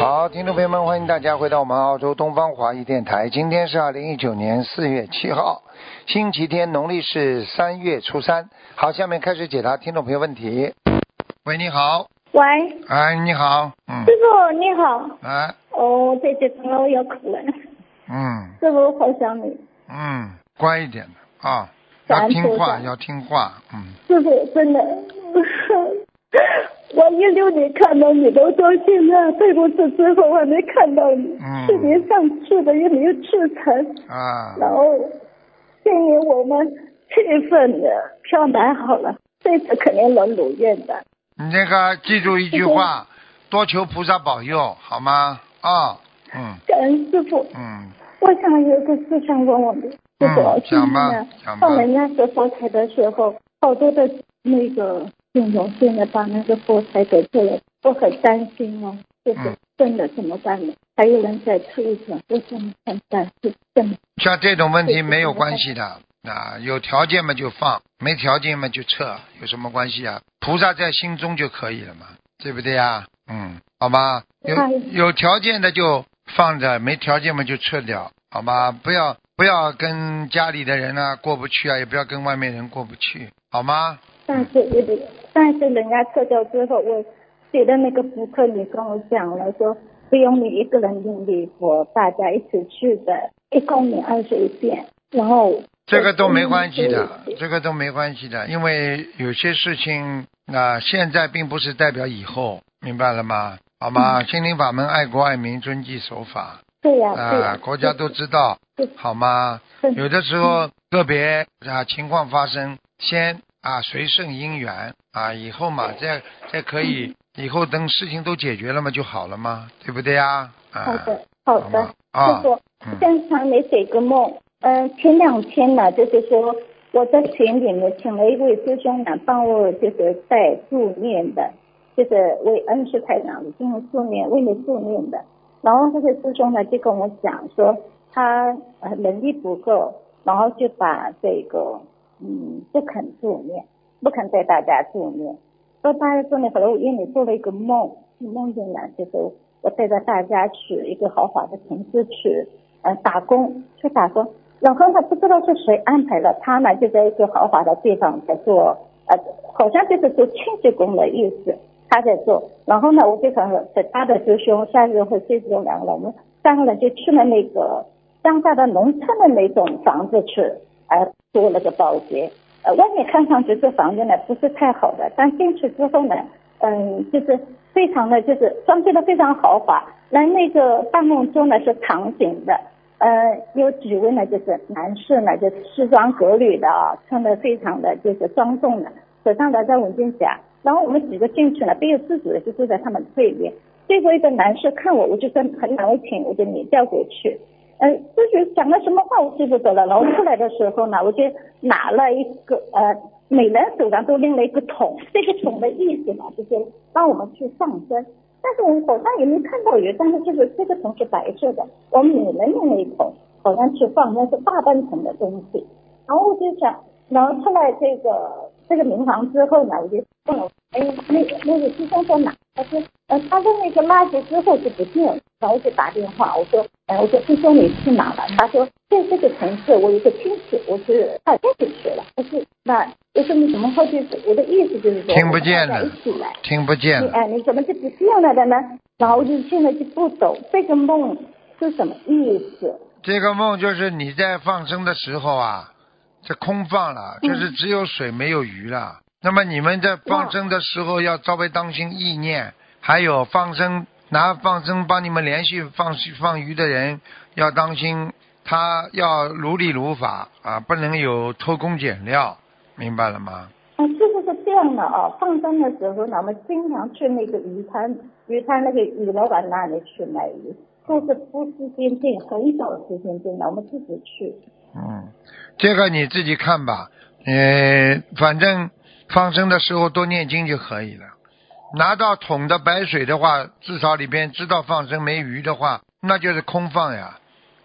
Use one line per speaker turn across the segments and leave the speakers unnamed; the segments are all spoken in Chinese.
好，听众朋友们，欢迎大家回到我们澳洲东方华语电台。今天是二零一九年四月七号，星期天，农历是三月初三。好，下面开始解答听众朋友问题。喂，你好。
喂，
哎，你好。嗯。
师傅你好。
哎。
哦，这接通了，我要哭了。
嗯。
师傅我好想你。
嗯，乖一点的啊，要听话，要听话。嗯。
师傅真的。我一六年看到你，都到现在对不起，之后我还没看到你。
嗯。
去年上次的也没有去成。
啊。
然后建议我们七月份的票买好了，这次肯定能如愿的。
你那个记住一句话，多求菩萨保佑，好吗？啊，嗯。
感恩师傅。
嗯。
我想有个事想问问你，师傅，
讲吧，讲吧。
放人家做佛台的时候，好多的那个。金融现在把那个佛台给做了，我很担心哦，就是真的怎么办呢？还有人在推着，我真的很担心，真的。
像这种问题没有关系的啊，有条件嘛就放，没条件嘛就撤，有什么关系啊？菩萨在心中就可以了嘛，对不对呀？嗯，好吧，有有条件的就放着，没条件嘛就撤掉，好吗？不要不要跟家里的人啊过不去啊，也不要跟外面人过不去，好吗？
但是也得，但是人家撤掉之后，我写的那个补课，你跟我讲了，说不用你一个人念礼佛，大家一起去的，一共念二十一遍，然后
这个都没关系的，这个都没关系的，因为有些事情啊，现在并不是代表以后，明白了吗？好吗？心灵法门，爱国爱民，遵纪守法。
对呀，
啊，国家都知道，好吗？有的时候个别啊情况发生，先。啊，随顺因缘啊，以后嘛，再再可以，以后等事情都解决了嘛，就好了嘛，对不对呀？
好的，好的，师傅，经常你给个梦，嗯，前两天呢，就是说我在群里面请了一位师兄呢，帮我就是带助念的，就是为恩师太长进行助念，为你助念的。然后这个师兄呢就跟我讲说，他呃能力不够，然后就把这个。嗯，不肯助念，不肯带大家助念。说大家助念，后来我夜里做了一个梦，梦见呢，就是我带着大家去一个豪华的城市去，呃，打工，去打工。然后他不知道是谁安排了，他呢就在一个豪华的地方在做，呃，好像就是做清洁工的意思，他在做。然后呢，我就和他的师兄三个人和这兄两个人，我们三个人就去了那个乡下的农村的那种房子去。呃，做了个保洁，呃，外面看上去这房子呢不是太好的，但进去之后呢，嗯，就是非常的就是装修的非常豪华。那那个办公桌呢是长形的，呃，有几位呢就是男士呢就西装革履的啊，穿的非常的就是庄重的，手上拿着文件夹。然后我们几个进去了，不由自主的就坐在他们对面。最后一个男士看我，我就说很难为情，我就你调过去。呃，就是讲了什么话我记不得了。然后出来的时候呢，我就拿了一个呃，每人手上都拎了一个桶。这个桶的意思嘛，就是帮我们去放生。但是我们好像也没看到鱼，但是就是这个桶是白色的，我们每人拎了一桶，好像去放生是大半桶的东西。然后我就想，然后出来这个这个民房之后呢，我就问了，哎，那个那个师兄在哪？他说，呃，他在那个垃圾之后就不见了。然后我就打电话，我说，哎，我说师兄你去哪了？他说在这个城市，我有个亲戚，我是到这里去了。我说那我说你怎么会去？我的意思就是说，
听不见了，
一起来，
听不见了。
哎，你怎么就不见了的呢？然后我就现在就不懂这个梦是什么意思。
这个梦就是你在放生的时候啊，这空放了，就是只有水没有鱼了。那么你们在放生的时候要稍微当心意念，还有放生。拿放生帮你们连续放放鱼的人要当心，他要如理如法啊，不能有偷工减料，明白了吗？
啊，就是是这样的啊。放生的时候呢，我们经常去那个鱼摊，鱼摊那个鱼老板那里去买鱼，都是不时间进，很少时间进的，我们自己去。
嗯，这个你自己看吧。呃，反正放生的时候多念经就可以了。拿到桶的白水的话，至少里边知道放生没鱼的话，那就是空放呀，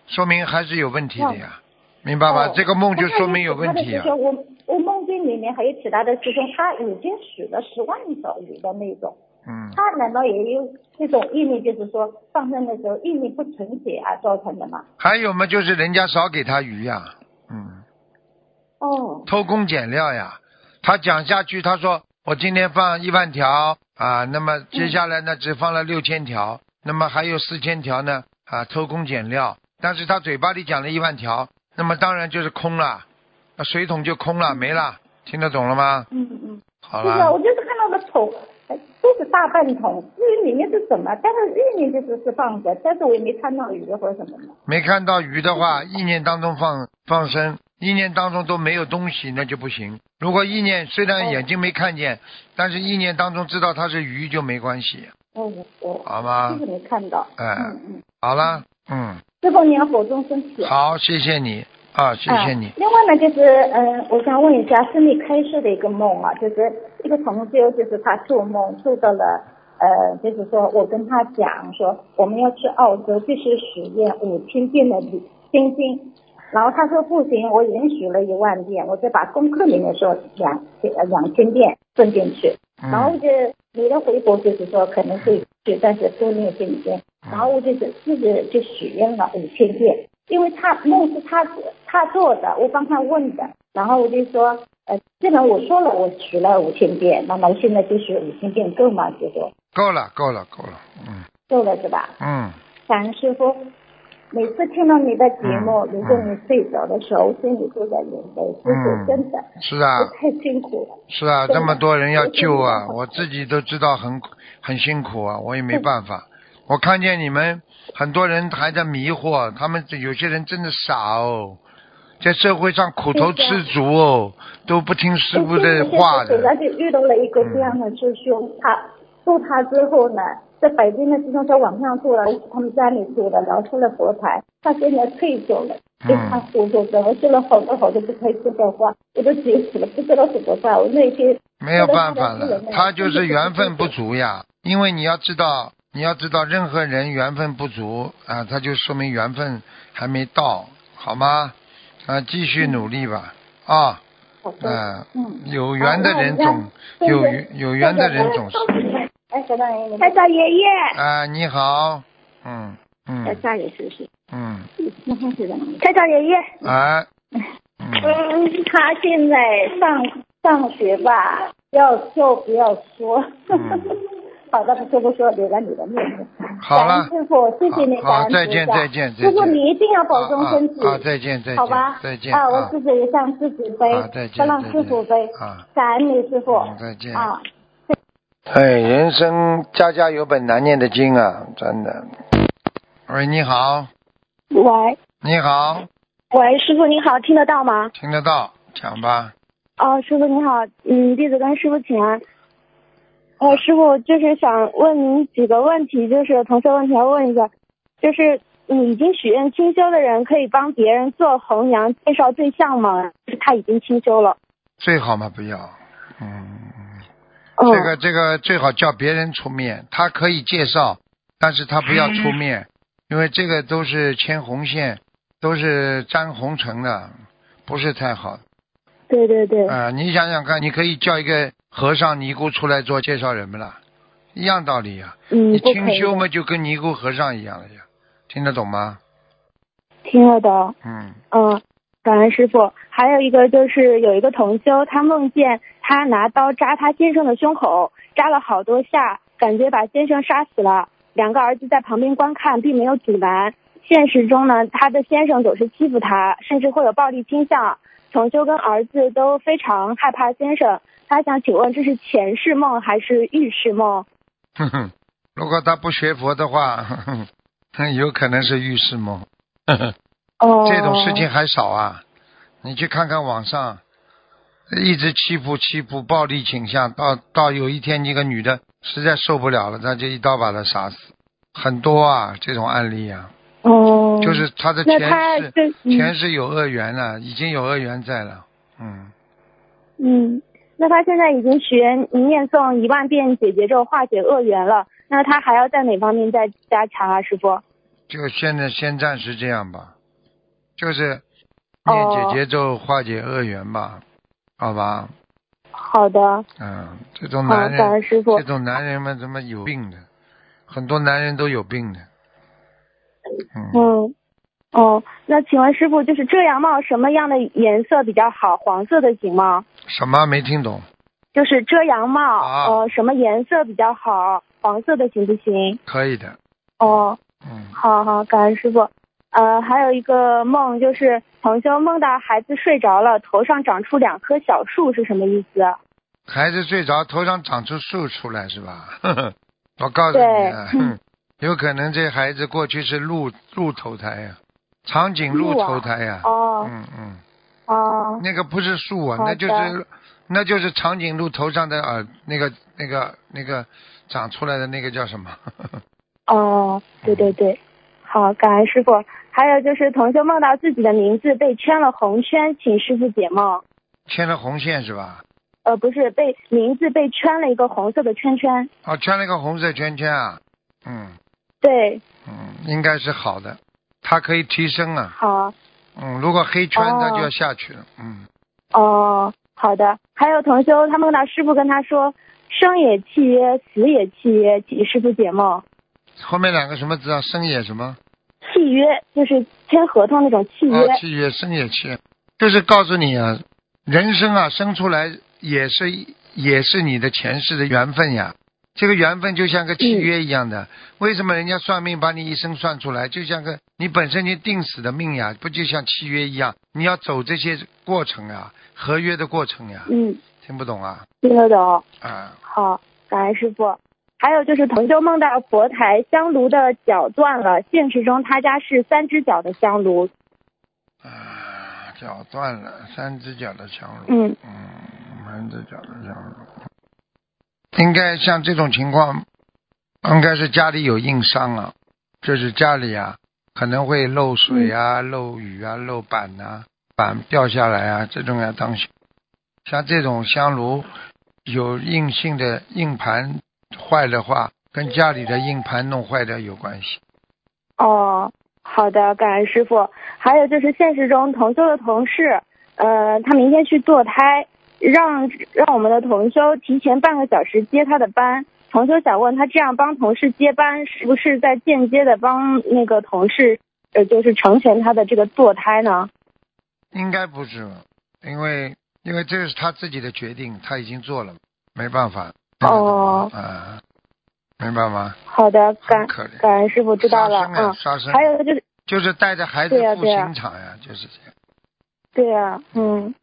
说明还是有问题的呀，明白吧？这个梦就说明有问题啊。
我我梦境里面还有其他的师兄，他已经许了十万条鱼的那种。
嗯。
他难道也有这种意念，就是说放生的时候意念不纯洁啊造成的吗？
还有嘛，就是人家少给他鱼呀，嗯。
哦。
偷工减料呀，他讲下去，他说我今天放一万条。啊，那么接下来呢，只放了六千条，那么还有四千条呢，啊，偷工减料。但是他嘴巴里讲了一万条，那么当然就是空了，那水桶就空了，没了。听得懂了
吗？嗯嗯。
好
了。是的，我就是看到个桶，都是大半桶，至于里面是什么，但是意念就是是放着，但是我也没看到鱼或者什么的。
没看到鱼的话，意念当中放放生。意念当中都没有东西，那就不行。如果意念虽然眼睛没看见，但是意念当中知道它是鱼就没关系。
哦哦，
好吗？
就是没看到。
哎，
嗯嗯，
好了，嗯。
师傅你要保重身体。
好，谢谢你啊，谢谢你。
另外呢，就是嗯，我想问一下，是你开设的一个梦啊，就是一个同修，就是他做梦做到了，呃，就是说我跟他讲说，我们要去澳洲，必须许愿五千遍的心经。然后他说不行，我已经许了一万遍，我再把功课里面说两呃两千遍顺进去。然后就你的回国就是说可能会去，但是多念心经。然后我就是自己就许愿了五千遍，因为他梦是他他做的，我帮他问的。然后我就说，呃，既然我说了我许了五千遍，那么现在就许五千遍够吗？师傅
够了，够了，够了，嗯，
够了是吧？
嗯，
感恩师傅。每次听到你的节目，如果你睡着的时候，心里都在流泪，师傅真的，
是啊，
太辛苦了。
是啊，这么多人要救啊，我自己都知道很很辛苦啊，我也没办法。我看见你们很多人还在迷惑，他们有些人真的傻哦，在社会上苦头吃足哦，都不听师傅的话的。
就遇到了一个这样的师兄，他渡他之后呢？在北京的师兄在网上做了，他们家里做的，然后出了佛台，他现在退休了，被他糊涂的，我说了好多好多不开心的话，我都急死了，不知道怎么办。我那天
没有办法了，他就是缘分不足呀。因为你要知道，你要知道，任何人缘分不足啊，他就说明缘分还没到，好吗？啊，继续努力吧，啊，嗯，有缘的人总有有缘的人总是。
哎，小大爷，太少爷爷。
啊，你好，嗯嗯。
在家里是不是？
嗯。
那他是在哪里？太少爷爷。
哎。
嗯，他现在上上学吧，要就不要说。好的，不说不说，留在你的面子。
好了。
师傅，谢谢你，
好，再见再见再见。
师傅，你一定要保重身体。
好，再见再见。
好吧。
再见。
啊，我自己也向自己背，不让师傅背。
啊。
感恩你，师傅。
再见。
啊。
哎，人生家家有本难念的经啊，真的。喂，你好。
喂。
你好。
喂，师傅你好，听得到吗？
听得到，讲吧。
哦，师傅你好，嗯，弟子跟师傅请安。呃，师傅就是想问您几个问题，就是同学问题要问一下，就是你已经许愿清修的人，可以帮别人做红娘介绍对象吗？是他已经清修了。
最好嘛，不要。嗯。这个这个最好叫别人出面，他可以介绍，但是他不要出面，因为这个都是牵红线，都是沾红尘的，不是太好。
对对对。
啊，你想想看，你可以叫一个和尚尼姑出来做介绍人不啦？一样道理呀。
嗯，
你清修嘛，就跟尼姑和尚一样的呀，听得懂吗？
听得懂。
嗯。
嗯。感恩师傅，还有一个就是有一个同修，他梦见他拿刀扎他先生的胸口，扎了好多下，感觉把先生杀死了。两个儿子在旁边观看，并没有阻拦。现实中呢，他的先生总是欺负他，甚至会有暴力倾向。同修跟儿子都非常害怕先生。他想请问，这是前世梦还是预示梦？
哼哼，如果他不学佛的话，哼哼，有可能是预示梦。呵 呵。这种事情还少啊！你去看看网上，一直欺负、欺负、暴力倾向，到到有一天，一个女的实在受不了了，他就一刀把他杀死，很多啊，这种案例啊。
哦。
就是他的前世前世有恶缘了，已经有恶缘在了，嗯。
嗯，那他现在已经许愿念诵一万遍解结咒化解恶缘了，那他还要在哪方面再加强啊，师傅？
就现在先暂时这样吧，就是念解结咒化解恶缘吧，好吧？
好的。
嗯，这种男人，
感恩师傅。
这种男人们怎么有病的？很多男人都有病的。
嗯。哦，那请问师傅，就是遮阳帽什么样的颜色比较好？黄色的行吗？
什么没听懂？
就是遮阳帽，呃，什么颜色比较好？黄色的行不行？
可以的。
哦，嗯，好好，感恩师傅。呃，还有一个梦，就是同修梦到孩子睡着了，头上长出两棵小树，是什么意思？
孩子睡着，头上长出树出来是吧？我告诉你啊，有可能这孩子过去是鹿鹿投胎呀。长颈鹿投胎呀，
哦，
嗯嗯，
哦，
那个不是树啊，那就是那就是长颈鹿头上的耳，那个那个那个长出来的那个叫什么？
哦，对对对，好，感恩师傅。还有就是同修梦到自己的名字被圈了红圈，请师傅解梦。
圈了红线是吧？
呃，不是，被名字被圈了一个红色的圈圈。
哦，圈了一个红色圈圈啊，嗯。
对。
嗯，应该是好的。它可以提升啊。
好。
嗯，如果黑圈，它就要下去了。嗯。
哦，好的。还有同修，他梦到师傅跟他说：“生也契约，死也契约。”请师傅解梦。
后面两个什么字啊？生也什么？
契约就是签合同那种契约。
契约，生也契约，就是告诉你啊，人生啊，生出来也是也是你的前世的缘分呀。这个缘分就像个契约一样的，为什么人家算命把你一生算出来，就像个你本身就定死的命呀，不就像契约一样？你要走这些过程啊，合约的过程呀。
嗯。
听不懂啊？
听得懂。
啊。
好，感恩师傅。还有就是同修梦到佛台香炉的脚断了，现实中他家是三只脚的香炉。
啊，脚断了，三只脚的香炉。
嗯。
嗯，三只脚的香炉。应该像这种情况，应该是家里有硬伤啊，就是家里啊可能会漏水啊、漏雨啊、漏板呐，板掉下来啊，这种要当心。像这种香炉有硬性的硬盘坏的话，跟家里的硬盘弄坏的有关系。
哦，好的，感恩师傅。还有就是现实中同修的同事，呃，他明天去堕胎。让让我们的同修提前半个小时接他的班。同修想问他，这样帮同事接班，是不是在间接的帮那个同事，呃，就是成全他的这个堕胎呢？
应该不是，因为因为这是他自己的决定，他已经做了，没办法。
哦。
啊，明白吗？
好的，感感恩师傅知道了。
嗯。
还有就是。
就是带着孩子赴刑场呀，就是这样。
对呀，嗯。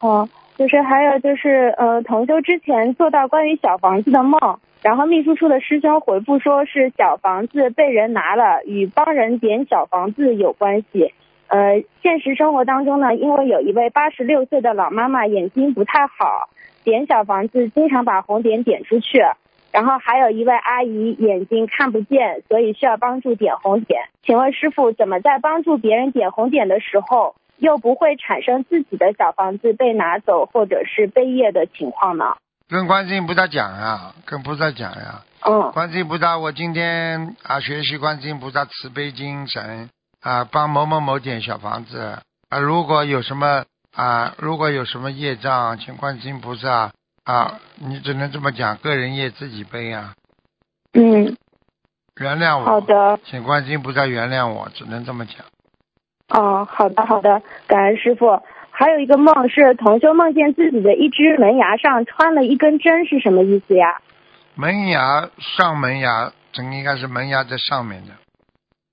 哦。就是还有就是，呃，同修之前做到关于小房子的梦，然后秘书处的师兄回复说是小房子被人拿了，与帮人点小房子有关系。呃，现实生活当中呢，因为有一位八十六岁的老妈妈眼睛不太好，点小房子经常把红点点出去，然后还有一位阿姨眼睛看不见，所以需要帮助点红点。请问师傅，怎么在帮助别人点红点的时候？又不会产生自己的小房子被拿走或者是被业的情况呢？
跟观世音菩萨讲呀，跟菩萨讲呀。
嗯。
观世音菩萨，我今天啊学习观世音菩萨慈悲精神啊，帮某某某点小房子啊，如果有什么啊，如果有什么业障，请观世音菩萨啊，你只能这么讲，个人业自己背啊。
嗯。
原谅我。
好的。
请观世音菩萨原谅我，只能这么讲。
哦，好的好的，感恩师傅。还有一个梦是同修梦见自己的一只门牙上穿了一根针，是什么意思呀？
门牙上门牙，这应该是门牙在上面的。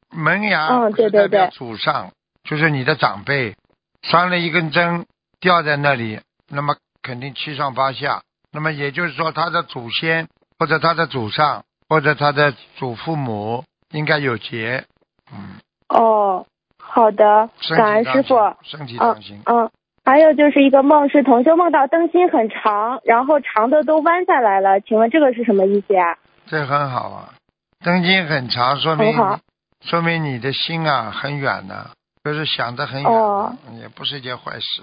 门牙
嗯，对对对，
祖上就是你的长辈，穿了一根针掉在那里，那么肯定七上八下。那么也就是说，他的祖先或者他的祖上或者他的祖父母应该有劫。嗯。
哦。好的，感恩师傅。
身体当心。
嗯，还有就是一个梦，是同修梦到灯芯很长，然后长的都弯下来了，请问这个是什么意思呀？
这很好啊，灯芯很长，说明说明你的心啊很远的，就是想的很远，也不是一件坏事。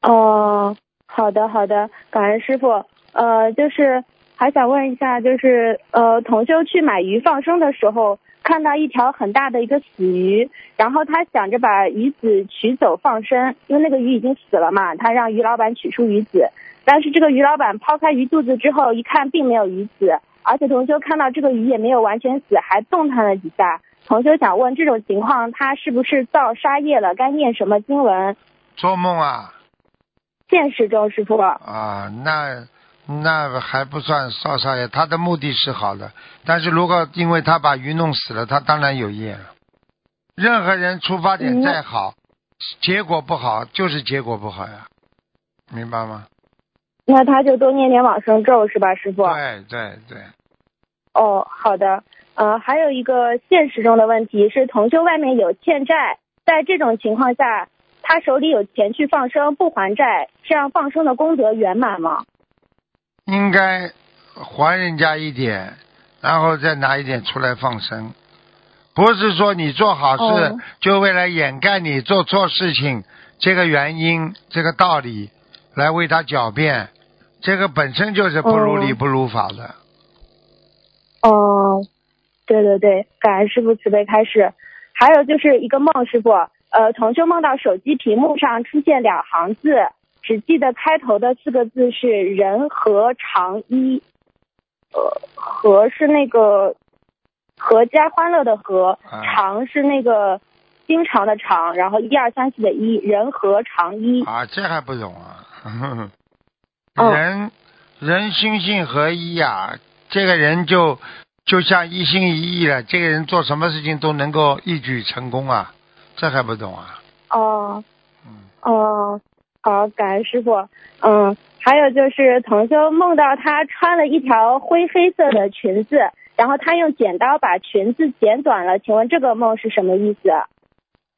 哦，好的好的，感恩师傅。呃，就是还想问一下，就是呃，同修去买鱼放生的时候，看到一条很大的一个死鱼，然后他想着把鱼子取走放生，因为那个鱼已经死了嘛，他让鱼老板取出鱼子，但是这个鱼老板抛开鱼肚子之后，一看并没有鱼子，而且同修看到这个鱼也没有完全死，还动弹了几下。同修想问，这种情况他是不是造杀业了？该念什么经文？
做梦啊？
现实中，师傅。
啊，那那还不算造杀业，他的目的是好的，但是如果因为他把鱼弄死了，他当然有业了。任何人出发点再好，结果不好就是结果不好呀，明白吗？
那他就多念念往生咒是吧，师傅？
对对对。
哦，好的。呃，还有一个现实中的问题是，同修外面有欠债，在这种情况下，他手里有钱去放生不还债，这样放生的功德圆满吗？
应该还人家一点，然后再拿一点出来放生，不是说你做好事就为了掩盖你做错事情这个原因、这个道理来为他狡辩，这个本身就是不如理不如法的。
哦。对对对，感恩师傅慈悲开示。还有就是一个梦，师傅，呃，同修梦到手机屏幕上出现两行字，只记得开头的四个字是“人和长一”，呃，和是那个阖家欢乐的和，长是那个经常的长，然后一二三四的一，人和长一。
啊，这还不懂啊？人人心性合一呀，这个人就。就像一心一意了，这个人做什么事情都能够一举成功啊，这还不懂啊？
哦，嗯，哦，好，感恩师傅。嗯，还有就是同修梦到他穿了一条灰黑色的裙子，然后他用剪刀把裙子剪短了，请问这个梦是什么意思？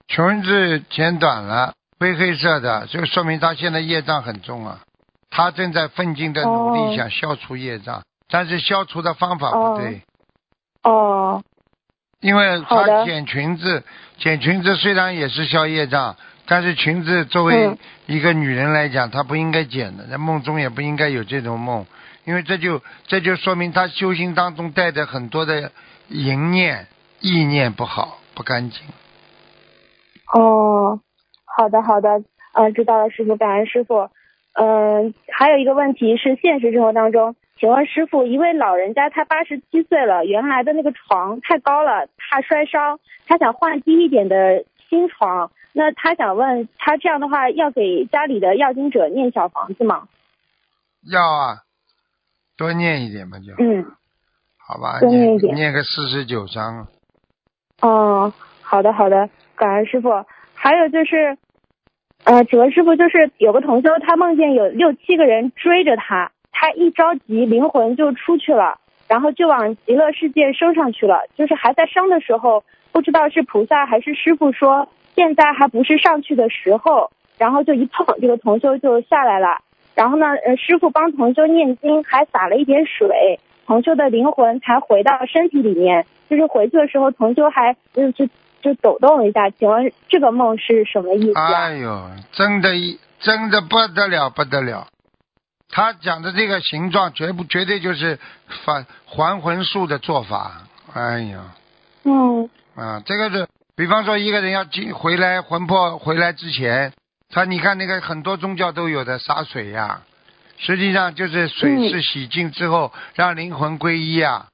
裙子剪短了，灰黑色的，就说明他现在业障很重啊，他正在奋进的努力想消除业障，但是消除的方法不对。
哦，
因为他剪裙子，剪裙子虽然也是消业障，但是裙子作为一个女人来讲，她不应该剪的，在梦中也不应该有这种梦，因为这就这就说明她修行当中带着很多的淫念、意念不好、不干净。
哦，好的好的，嗯，知道了，师傅，感恩师傅。嗯，还有一个问题是现实生活当中。请问师傅，一位老人家他八十七岁了，原来的那个床太高了，怕摔伤，他想换低一点的新床。那他想问他这样的话，要给家里的要经者念小房子吗？
要啊，多念一点嘛就。
嗯。
好吧，
多念一点，
念个四十九章。
哦，好的好的，感恩师傅。还有就是，呃，请问师傅，就是有个同修，他梦见有六七个人追着他。他一着急，灵魂就出去了，然后就往极乐世界升上去了。就是还在升的时候，不知道是菩萨还是师傅说，现在还不是上去的时候。然后就一碰，这个同修就下来了。然后呢，呃，师傅帮同修念经，还洒了一点水，同修的灵魂才回到身体里面。就是回去的时候，同修还就就就抖动了一下。请问这个梦是什么意思？
哎呦，真的，真的不得了，不得了。他讲的这个形状，绝不绝对就是反还魂术的做法。哎呀，
嗯，
啊，这个是，比方说一个人要进回来魂魄回来之前，他你看那个很多宗教都有的洒水呀，实际上就是水是洗净之后让灵魂归一啊，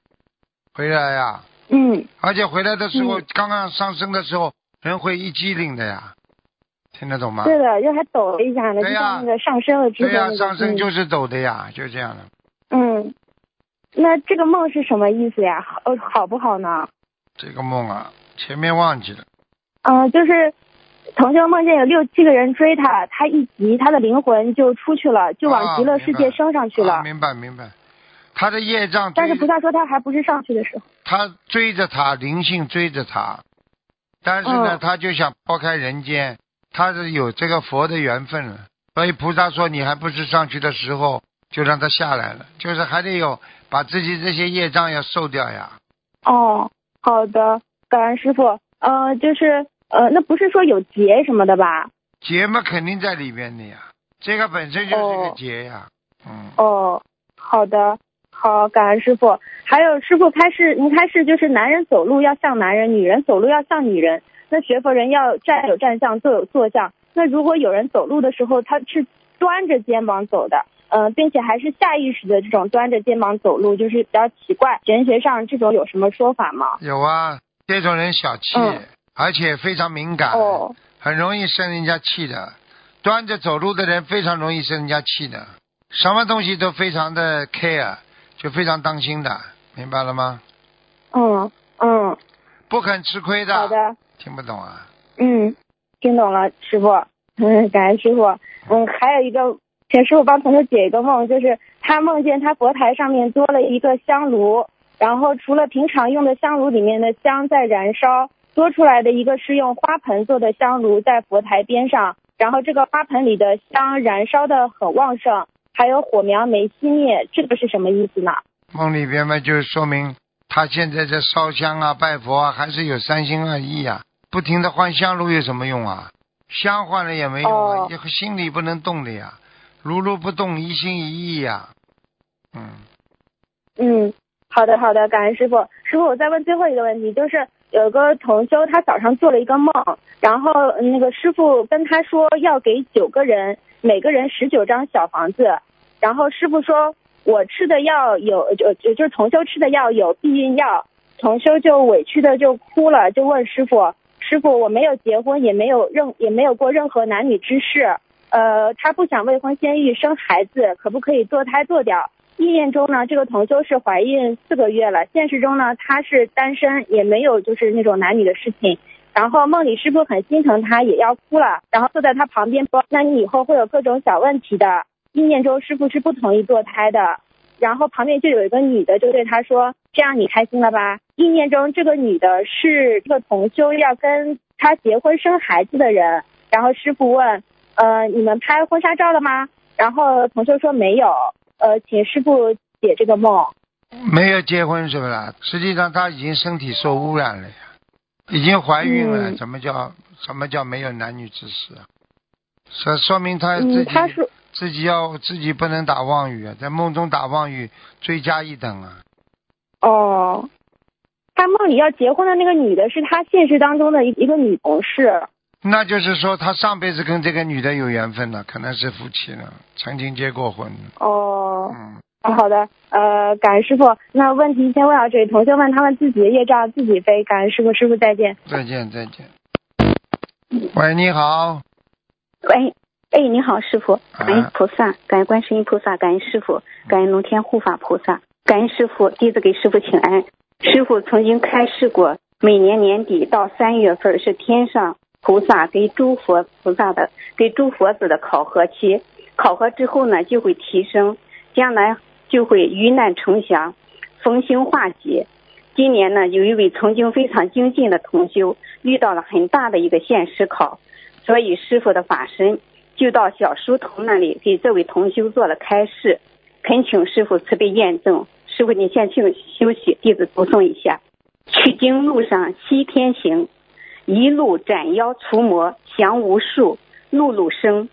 回来呀。
嗯。
而且回来的时候，刚刚上升的时候，人会一激灵的呀。听得懂吗？
对的，就还抖了一下呢，就像那个上升了之后。
对呀，上升就是抖的呀，就这样的。
嗯，那这个梦是什么意思呀？好，好不好呢？
这个梦啊，前面忘记了。
嗯，就是同学梦见有六七个人追他，他一急，他的灵魂就出去了，就往极乐世界升上去了。
明白明白，他的业障。
但是菩萨说他还不是上去的时候。
他追着他，灵性追着他，但是呢，他就想抛开人间。他是有这个佛的缘分了，所以菩萨说你还不是上去的时候，就让他下来了，就是还得有把自己这些业障要受掉呀。
哦，好的，感恩师傅。呃，就是呃，那不是说有劫什么的吧？
劫嘛，肯定在里面的呀。这个本身就是一个劫呀。嗯。
哦，好的，好，感恩师傅。还有师傅开示，您开示就是男人走路要像男人，女人走路要像女人。那学佛人要站有站相，坐有坐相。那如果有人走路的时候，他是端着肩膀走的。嗯，并且还是下意识的这种端着肩膀走路，就是比较奇怪。玄学上这种有什么说法吗？
有啊，这种人小气，而且非常敏感，哦很容易生人家气的。端着走路的人非常容易生人家气的，什么东西都非常的 care，就非常当心的，明白了吗？
嗯嗯。
不肯吃亏的。
好的。
听不懂啊？
嗯，听懂了，师傅。嗯，感恩师傅。嗯，还有一个。请师傅帮同学解一个梦，就是他梦见他佛台上面多了一个香炉，然后除了平常用的香炉里面的香在燃烧，多出来的一个是用花盆做的香炉在佛台边上，然后这个花盆里的香燃烧的很旺盛，还有火苗没熄灭，这个是什么意思呢？
梦里边嘛，就是说明他现在在烧香啊、拜佛啊，还是有三心二意啊，不停的换香炉有什么用啊？香换了也没用啊，心里不能动的呀。如如不动，一心一意呀。嗯。
嗯，好的好的，感恩师傅。师傅，我再问最后一个问题，就是有个同修，他早上做了一个梦，然后那个师傅跟他说要给九个人，每个人十九张小房子，然后师傅说我吃的药有就就就是同修吃的药有避孕药，同修就委屈的就哭了，就问师傅，师傅我没有结婚，也没有任也没有过任何男女之事。呃，他不想未婚先孕生孩子，可不可以堕胎堕掉？意念中呢，这个同修是怀孕四个月了，现实中呢，他是单身，也没有就是那种男女的事情。然后梦里师傅很心疼他，也要哭了，然后坐在他旁边说：“那你以后会有各种小问题的。”意念中师傅是不同意堕胎的，然后旁边就有一个女的就对他说：“这样你开心了吧？”意念中这个女的是这个同修要跟他结婚生孩子的人，然后师傅问。呃，你们拍婚纱照了吗？然后同修说没有。呃，请师傅解这个梦。
没有结婚是不是？实际上他已经身体受污染了呀，已经怀孕了。怎么叫什么叫没有男女之事？说说明他自己自己要自己不能打妄语啊，在梦中打妄语罪加一等啊。
哦，他梦里要结婚的那个女的是他现实当中的一一个女同事。
那就是说，他上辈子跟这个女的有缘分了，可能是夫妻了，曾经结过婚。
哦，嗯，好的，呃，感恩师傅。那问题先问到这里，同学们他们自己的业障自己背。感恩师傅，师傅再见。
再见，再见。喂，你好。
喂，哎，你好，师傅，感恩菩萨，感恩观世音菩萨，感恩师傅，感恩龙天护法菩萨，感恩师傅，弟子给师傅请安。师傅曾经开示过，每年年底到三月份是天上。菩萨给诸佛菩萨的，给诸佛子的考核期，考核之后呢，就会提升，将来就会遇难成祥，逢凶化吉。今年呢，有一位曾经非常精进的同修，遇到了很大的一个现实考，所以师傅的法身就到小书童那里给这位同修做了开示，恳请师傅慈悲验证。师傅，你先去休息，弟子读诵一下：取经路上西天行。一路斩妖除魔降无数，路路生，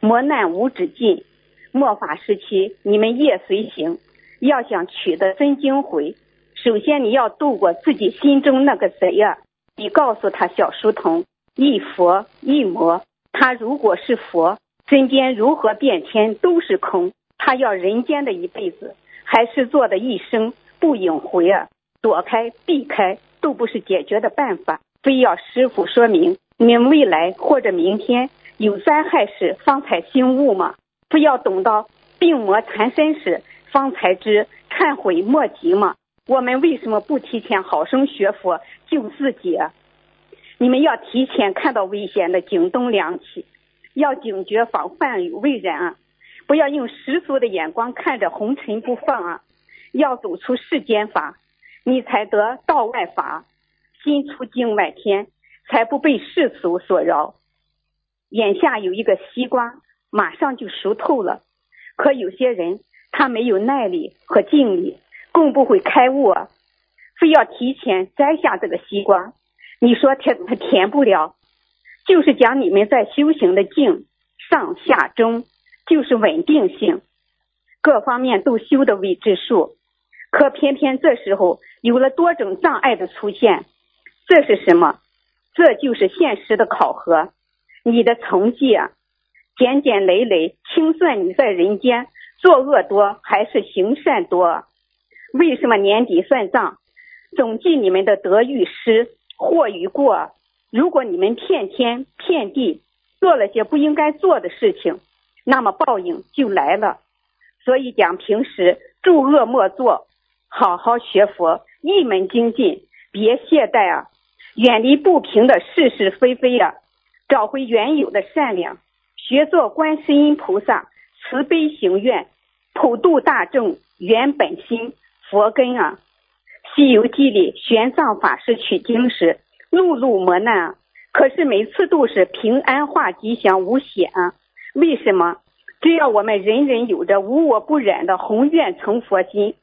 磨难无止境。末法时期，你们业随行，要想取得真经回，首先你要度过自己心中那个谁呀？你告诉他，小书童，一佛一魔，他如果是佛，身边如何变天都是空。他要人间的一辈子，还是做的一生不影回啊？躲开避开都不是解决的办法。非要师傅说明，你未来或者明天有灾害时方才醒悟吗？不要等到病魔缠身时方才知忏悔莫及吗？我们为什么不提前好生学佛救自己啊？你们要提前看到危险的警灯亮起，要警觉防范于未然啊！不要用世俗的眼光看着红尘不放啊！要走出世间法，你才得道外法。心出境外天，才不被世俗所扰。眼下有一个西瓜，马上就熟透了。可有些人，他没有耐力和精力，更不会开悟，啊非要提前摘下这个西瓜。你说甜他填不了，就是讲你们在修行的境上下中，就是稳定性，各方面都修的未知数。可偏偏这时候有了多种障碍的出现，这是什么？这就是现实的考核。你的成绩啊，简简累累，清算你在人间作恶多还是行善多？为什么年底算账，总计你们的得与失、祸与过？如果你们骗天骗地，做了些不应该做的事情，那么报应就来了。所以讲，平时诸恶莫作，好好学佛，一门精进，别懈怠啊！远离不平的是是非非啊，找回原有的善良，学做观世音菩萨慈悲行愿，普度大众，圆本心佛根啊！《西游记》里玄奘法师取经时。路路磨难啊，可是每次都是平安化吉祥无险啊。为什么？只要我们人人有着无我不染的宏愿成佛心，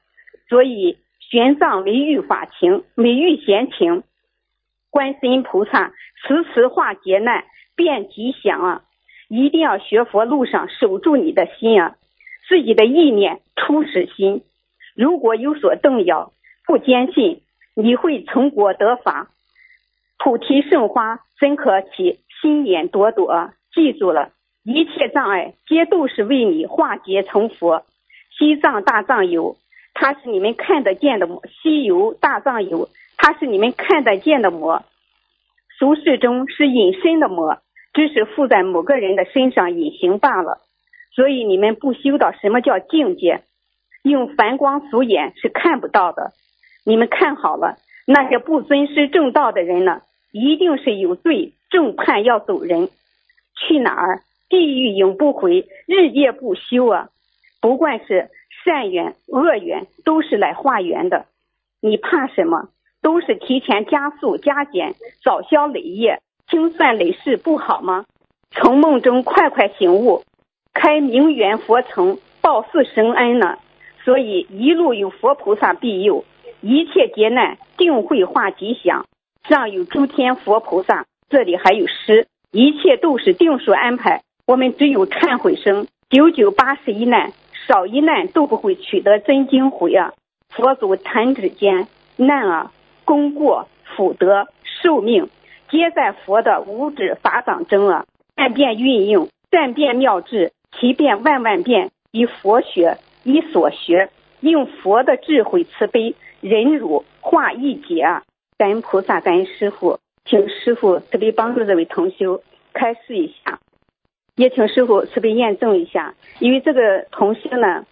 所以玄奘为遇法情，没遇闲情。观世音菩萨时时化劫难，变吉祥啊！一定要学佛路上守住你的心啊，自己的意念初始心。如果有所动摇，不坚信，你会成果得法。菩提圣花真可起心眼朵朵？记住了，一切障碍皆都是为你化解成佛。西藏大藏有，它是你们看得见的魔；西游大藏有，它是你们看得见的魔。俗世中是隐身的魔，只是附在某个人的身上隐形罢了。所以你们不修到什么叫境界，用凡光俗眼是看不到的。你们看好了，那些不尊师正道的人呢？一定是有罪，正判要走人，去哪儿？地狱永不回，日夜不休啊！不管是善缘恶缘，都是来化缘的。你怕什么？都是提前加速加减，早消累业，清算累世，不好吗？从梦中快快醒悟，开明缘佛城，报四生恩呢。所以一路有佛菩萨庇佑，一切劫难定会化吉祥。上有诸天佛菩萨，这里还有诗，一切都是定数安排。我们只有忏悔声，九九八十一难，少一难都不会取得真经回啊！佛祖弹指间，难啊，功过福德寿命，皆在佛的五指法掌中啊！善变运用，善变妙智，其变万万变，以佛学，以所学，用佛的智慧慈悲忍辱化一劫啊！感恩菩萨，感恩师傅，请师傅慈悲帮助这位同修开示一下，也请师傅慈悲验证一下。因为这个同修呢，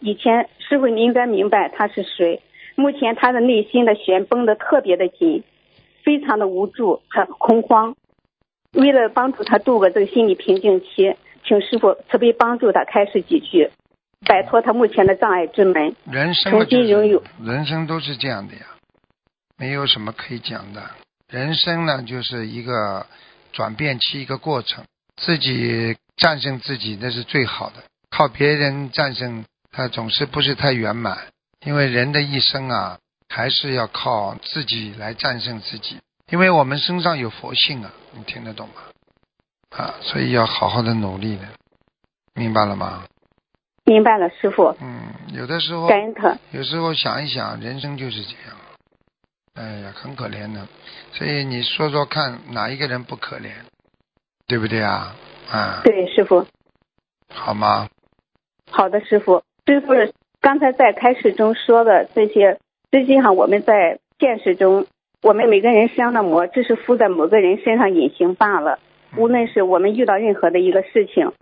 以前师傅你应该明白他是谁。目前他的内心的弦绷得特别的紧，非常的无助和恐慌。为了帮助他度过这个心理瓶颈期，请师傅慈悲帮助他开始几句，摆脱他目前的障碍之门，重新拥有。
人生都是这样的呀。没有什么可以讲的，人生呢就是一个转变期，一个过程。自己战胜自己那是最好的，靠别人战胜他总是不是太圆满。因为人的一生啊，还是要靠自己来战胜自己。因为我们身上有佛性啊，你听得懂吗？啊，所以要好好的努力的，明白了吗？
明白了，师傅。
嗯，有的时候。有时候想一想，人生就是这样。哎呀，很可怜的，所以你说说看，哪一个人不可怜，对不对啊？啊，
对，师傅，
好吗？
好的，师傅，师傅刚才在开始中说的这些，实际上我们在现实中，我们每个人身上的魔，只是附在某个人身上隐形罢了。无论是我们遇到任何的一个事情，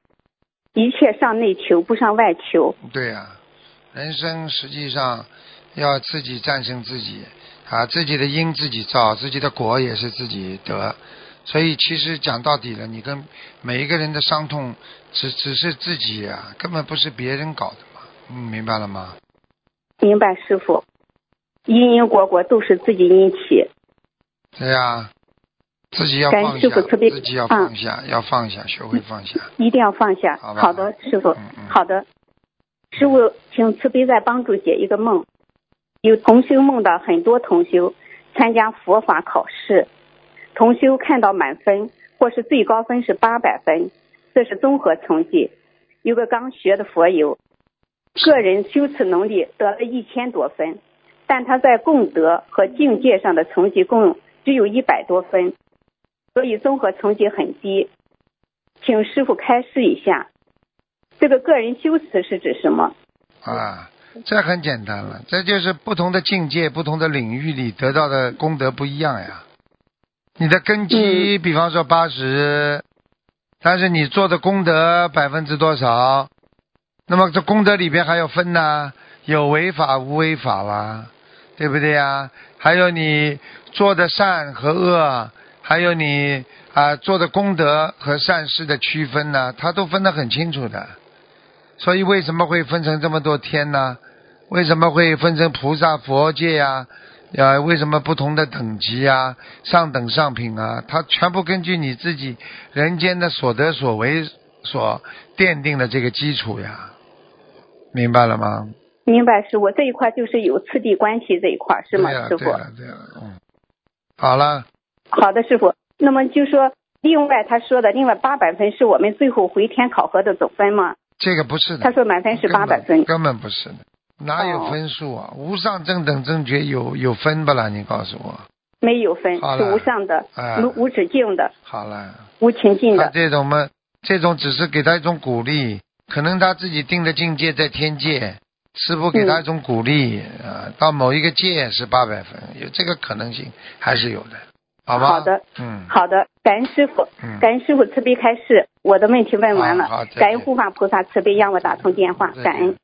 一切上内求，不上外求。
对呀，人生实际上要自己战胜自己。啊，自己的因自己造，自己的果也是自己得，所以其实讲到底了，你跟每一个人的伤痛，只只是自己啊，根本不是别人搞的嘛，嗯，明白了吗？
明白，师傅，因因果果都是自己引起。
对呀，自己要放下，自己要放下，要放下，学会放下。
一定要放下。好的，师傅。
嗯嗯。
好的，师傅，请慈悲再帮助解一个梦。有同修梦到很多同修参加佛法考试，同修看到满分或是最高分是八百分，这是综合成绩。有个刚学的佛友，个人修持能力得了一千多分，但他在功德和境界上的成绩共只有一百多分，所以综合成绩很低。请师傅开示一下，这个个人修持是指什么？
啊，这很简单了，这就是不同的境界、不同的领域里得到的功德不一样呀。你的根基，比方说八十，但是你做的功德百分之多少？那么这功德里边还有分呢，有违法无违法啦，对不对呀？还有你做的善和恶，还有你啊做的功德和善事的区分呢，它都分得很清楚的。所以为什么会分成这么多天呢？为什么会分成菩萨、佛界呀？呀，为什么不同的等级啊？上等上品啊？它全部根据你自己人间的所得所为所奠定的这个基础呀，明白了吗？
明白，师傅这一块就是有次第关系这一块是吗？师傅，对
了对了，嗯，好了。
好的，师傅。那么就说，另外他说的另外八百分是我们最后回天考核的总分吗？
这个不是的。
他说满分是八百分，
根本不是的。哪有分数啊？无上正等正觉有有分不啦？你告诉我。
没有分，是无上的，无无止境的。
好了。
无情境的。
这种嘛，这种只是给他一种鼓励，可能他自己定的境界在天界，师傅给他一种鼓励啊，到某一个界是八百分，有这个可能性还是有的，好吧？
好的，
嗯，
好的，感恩师傅，感恩师傅慈悲开示，我的问题问完
了，
感恩护法菩萨慈悲让我打通电话，感恩。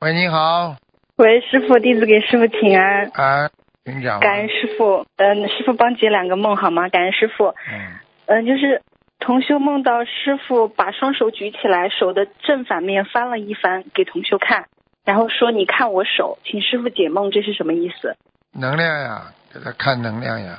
喂，你好。
喂，师傅，弟子给师傅请安。
啊，请讲。
感恩师傅，嗯，师傅帮解两个梦好吗？感恩师傅。
嗯。
嗯，就是同修梦到师傅把双手举起来，手的正反面翻了一翻给同修看，然后说：“你看我手，请师傅解梦，这是什么意思？”
能量呀，给他看能量呀。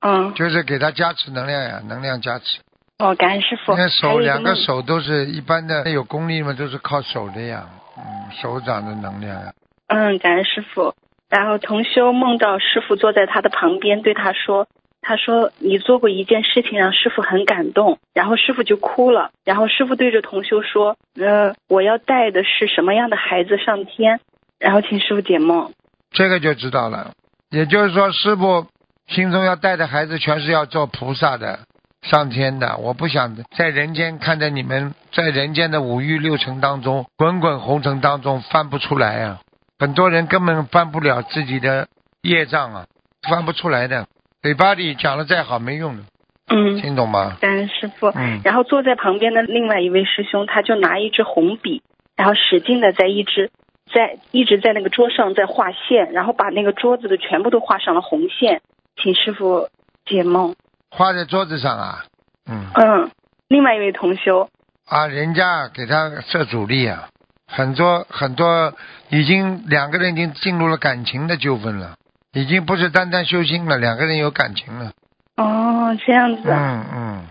嗯。
就是给他加持能量呀，能量加持。
哦，感恩师傅。
那手两个手都是一般的有功力嘛，都是靠手的呀。嗯，手掌的能量呀。
嗯，感恩师傅。然后同修梦到师傅坐在他的旁边，对他说：“他说你做过一件事情，让师傅很感动。”然后师傅就哭了。然后师傅对着同修说：“呃，我要带的是什么样的孩子上天？”然后请师傅解梦。
这个就知道了。也就是说，师傅心中要带的孩子，全是要做菩萨的。上天的，我不想在人间看着你们在人间的五欲六尘当中滚滚红尘当中翻不出来啊！很多人根本翻不了自己的业障啊，翻不出来的，嘴巴里讲的再好没用的。
嗯，
听懂吗？
感恩师傅。嗯。然后坐在旁边的另外一位师兄，他就拿一支红笔，然后使劲的在一直在一直在那个桌上在画线，然后把那个桌子的全部都画上了红线，请师傅解梦。
画在桌子上啊，
嗯嗯，另外一位同修
啊，人家给他设阻力啊，很多很多已经两个人已经进入了感情的纠纷了，已经不是单单修心了，两个人有感情了。
哦，这样子。
嗯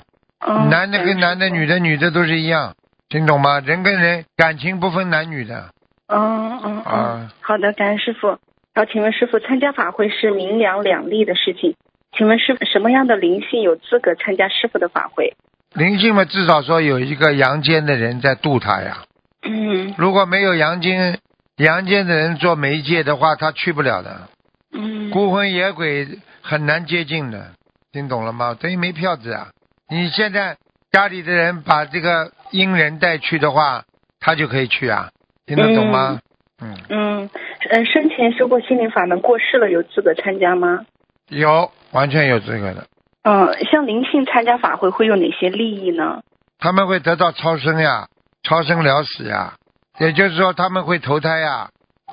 嗯，男的跟男的，女的女的都是一样，听懂吗？人跟人感情不分男女的。
嗯嗯嗯，好的，感恩师傅。然后请问师傅，参加法会是明两两利的事情。请问是什么样的灵性有资格参加师傅的法会？
灵性嘛，至少说有一个阳间的人在渡他呀。
嗯。
如果没有阳间阳间的人做媒介的话，他去不了的。
嗯。
孤魂野鬼很难接近的，听懂了吗？等于没票子啊！你现在家里的人把这个阴人带去的话，他就可以去啊，听得懂吗？
嗯。嗯嗯，生前修过心灵法门过世了，有资格参加吗？
有。完全有这个的。
嗯，像灵性参加法会会有哪些利益呢？
他们会得到超生呀，超生了死呀，也就是说他们会投胎呀。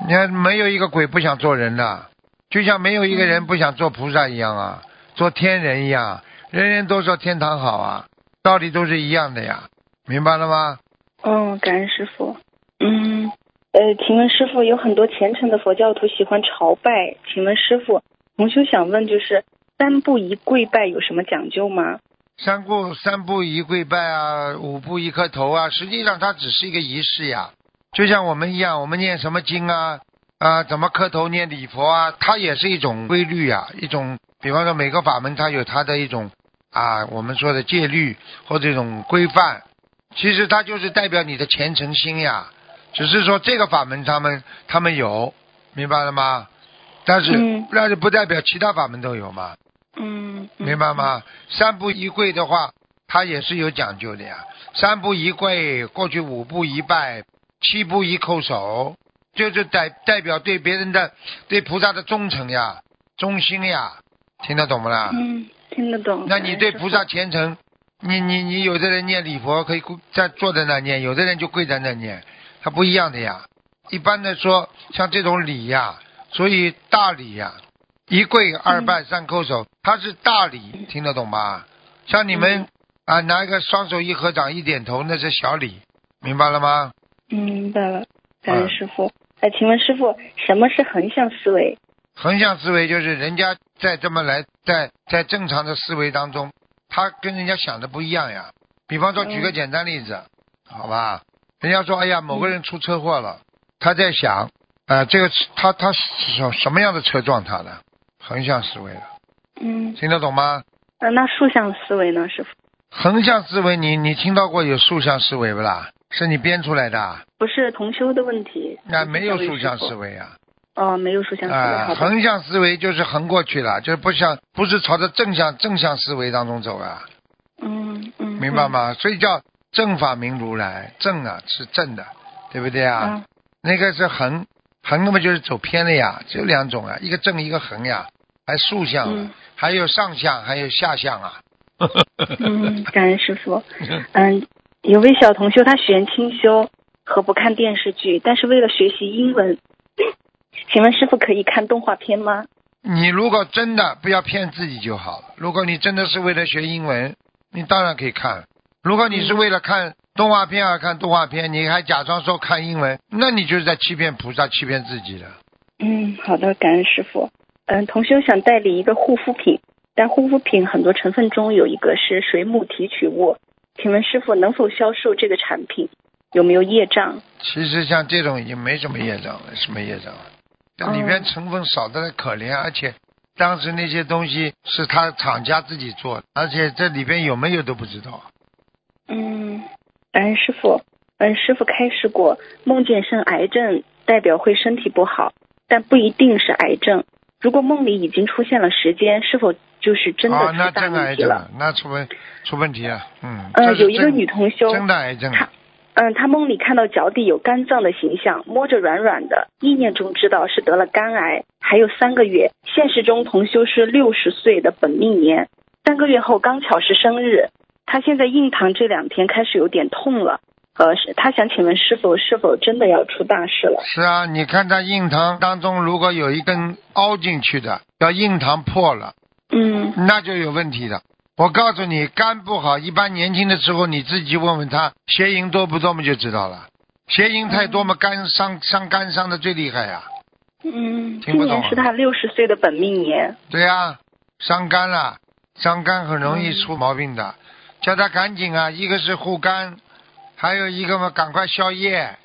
你看，没有一个鬼不想做人的，就像没有一个人不想做菩萨一样啊，做天人一样，人人都说天堂好啊，道理都是一样的呀，明白了吗？
嗯，感恩师傅。嗯，呃，请问师傅，有很多虔诚的佛教徒喜欢朝拜，请问师傅，同修想问就是。三步一跪拜有什么讲究吗？
三步三步一跪拜啊，五步一磕头啊，实际上它只是一个仪式呀，就像我们一样，我们念什么经啊啊，怎么磕头念礼佛啊，它也是一种规律啊，一种，比方说每个法门它有它的一种啊，我们说的戒律或这种规范，其实它就是代表你的虔诚心呀。只是说这个法门他们他们有，明白了吗？但是那就不代表其他法门都有嘛。
嗯。
明白吗？三步一跪的话，它也是有讲究的呀。三步一跪，过去五步一拜，七步一叩首，就是代代表对别人的对菩萨的忠诚呀、忠心呀，听得懂不啦？
嗯，听得懂。
那你对菩萨虔诚，你你你有的人念礼佛可以在坐在那念，有的人就跪在那念。它不一样的呀，一般的说，像这种礼呀，所以大礼呀，一跪二拜三叩首，它是大礼，听得懂吗？像你们啊，拿一个双手一合掌一点头，那是小礼，明白了吗？
明白了，感恩师傅。哎，请问师傅，什么是横向思维？
横向思维就是人家在这么来，在在正常的思维当中，他跟人家想的不一样呀。比方说，举个简单例子，好吧？人家说：“哎呀，某个人出车祸了，他在想，啊，这个他他什什么样的车撞他的？横向思维的，
嗯，
听得懂吗？
呃，那竖向思维呢，师傅？
横向思维，你你听到过有竖向思维不啦？是你编出来的？
不是同修的问题。
那没有竖向思维啊。
哦，没有竖向思维。啊，
横向思维就是横过去了，就是不像不是朝着正向正向思维当中走
啊。嗯嗯。
明白吗？所以叫。正法明如来，正啊是正的，对不对啊？那个是横，横那么就是走偏了呀，只有两种啊，一个正一个横呀，还竖向，还有上向，还有下向啊。
嗯，感恩师傅。嗯，有位小同修，他喜欢清修和不看电视剧，但是为了学习英文，请问师傅可以看动画片吗？
你如果真的不要骗自己就好了。如果你真的是为了学英文，你当然可以看。如果你是为了看动画片而看动画片，你还假装说看英文，那你就是在欺骗菩萨、欺骗自己了。
嗯，好的，感恩师傅。嗯，同修想代理一个护肤品，但护肤品很多成分中有一个是水母提取物，请问师傅能否销售这个产品？有没有业障？
其实像这种已经没什么业障了，什么业障？这里面成分少的可怜，而且当时那些东西是他厂家自己做的，而且这里边有没有都不知道。
嗯，哎师傅。嗯，师傅开示过，梦见生癌症代表会身体不好，但不一定是癌症。如果梦里已经出现了时间，是否就是真的出大问题了？
那出问出问题了。
嗯。嗯，有一个女同修，
真的癌症。
她，嗯，她梦里看到脚底有肝脏的形象，摸着软软的，意念中知道是得了肝癌，还有三个月。现实中同修是六十岁的本命年，三个月后刚巧是生日。他现在印堂这两天开始有点痛了，呃，他想请问师傅，是否真的要出大事了？
是啊，你看他印堂当中如果有一根凹进去的，要印堂破了，
嗯，
那就有问题的。我告诉你，肝不好，一般年轻的时候你自己问问他，邪淫多不多嘛就知道了。邪淫太多嘛，肝伤伤肝伤的最厉害呀。
嗯，今年是他六十岁的本命年。
对呀，伤肝了，伤肝很容易出毛病的。叫他赶紧啊！一个是护肝，还有一个嘛，赶快消夜，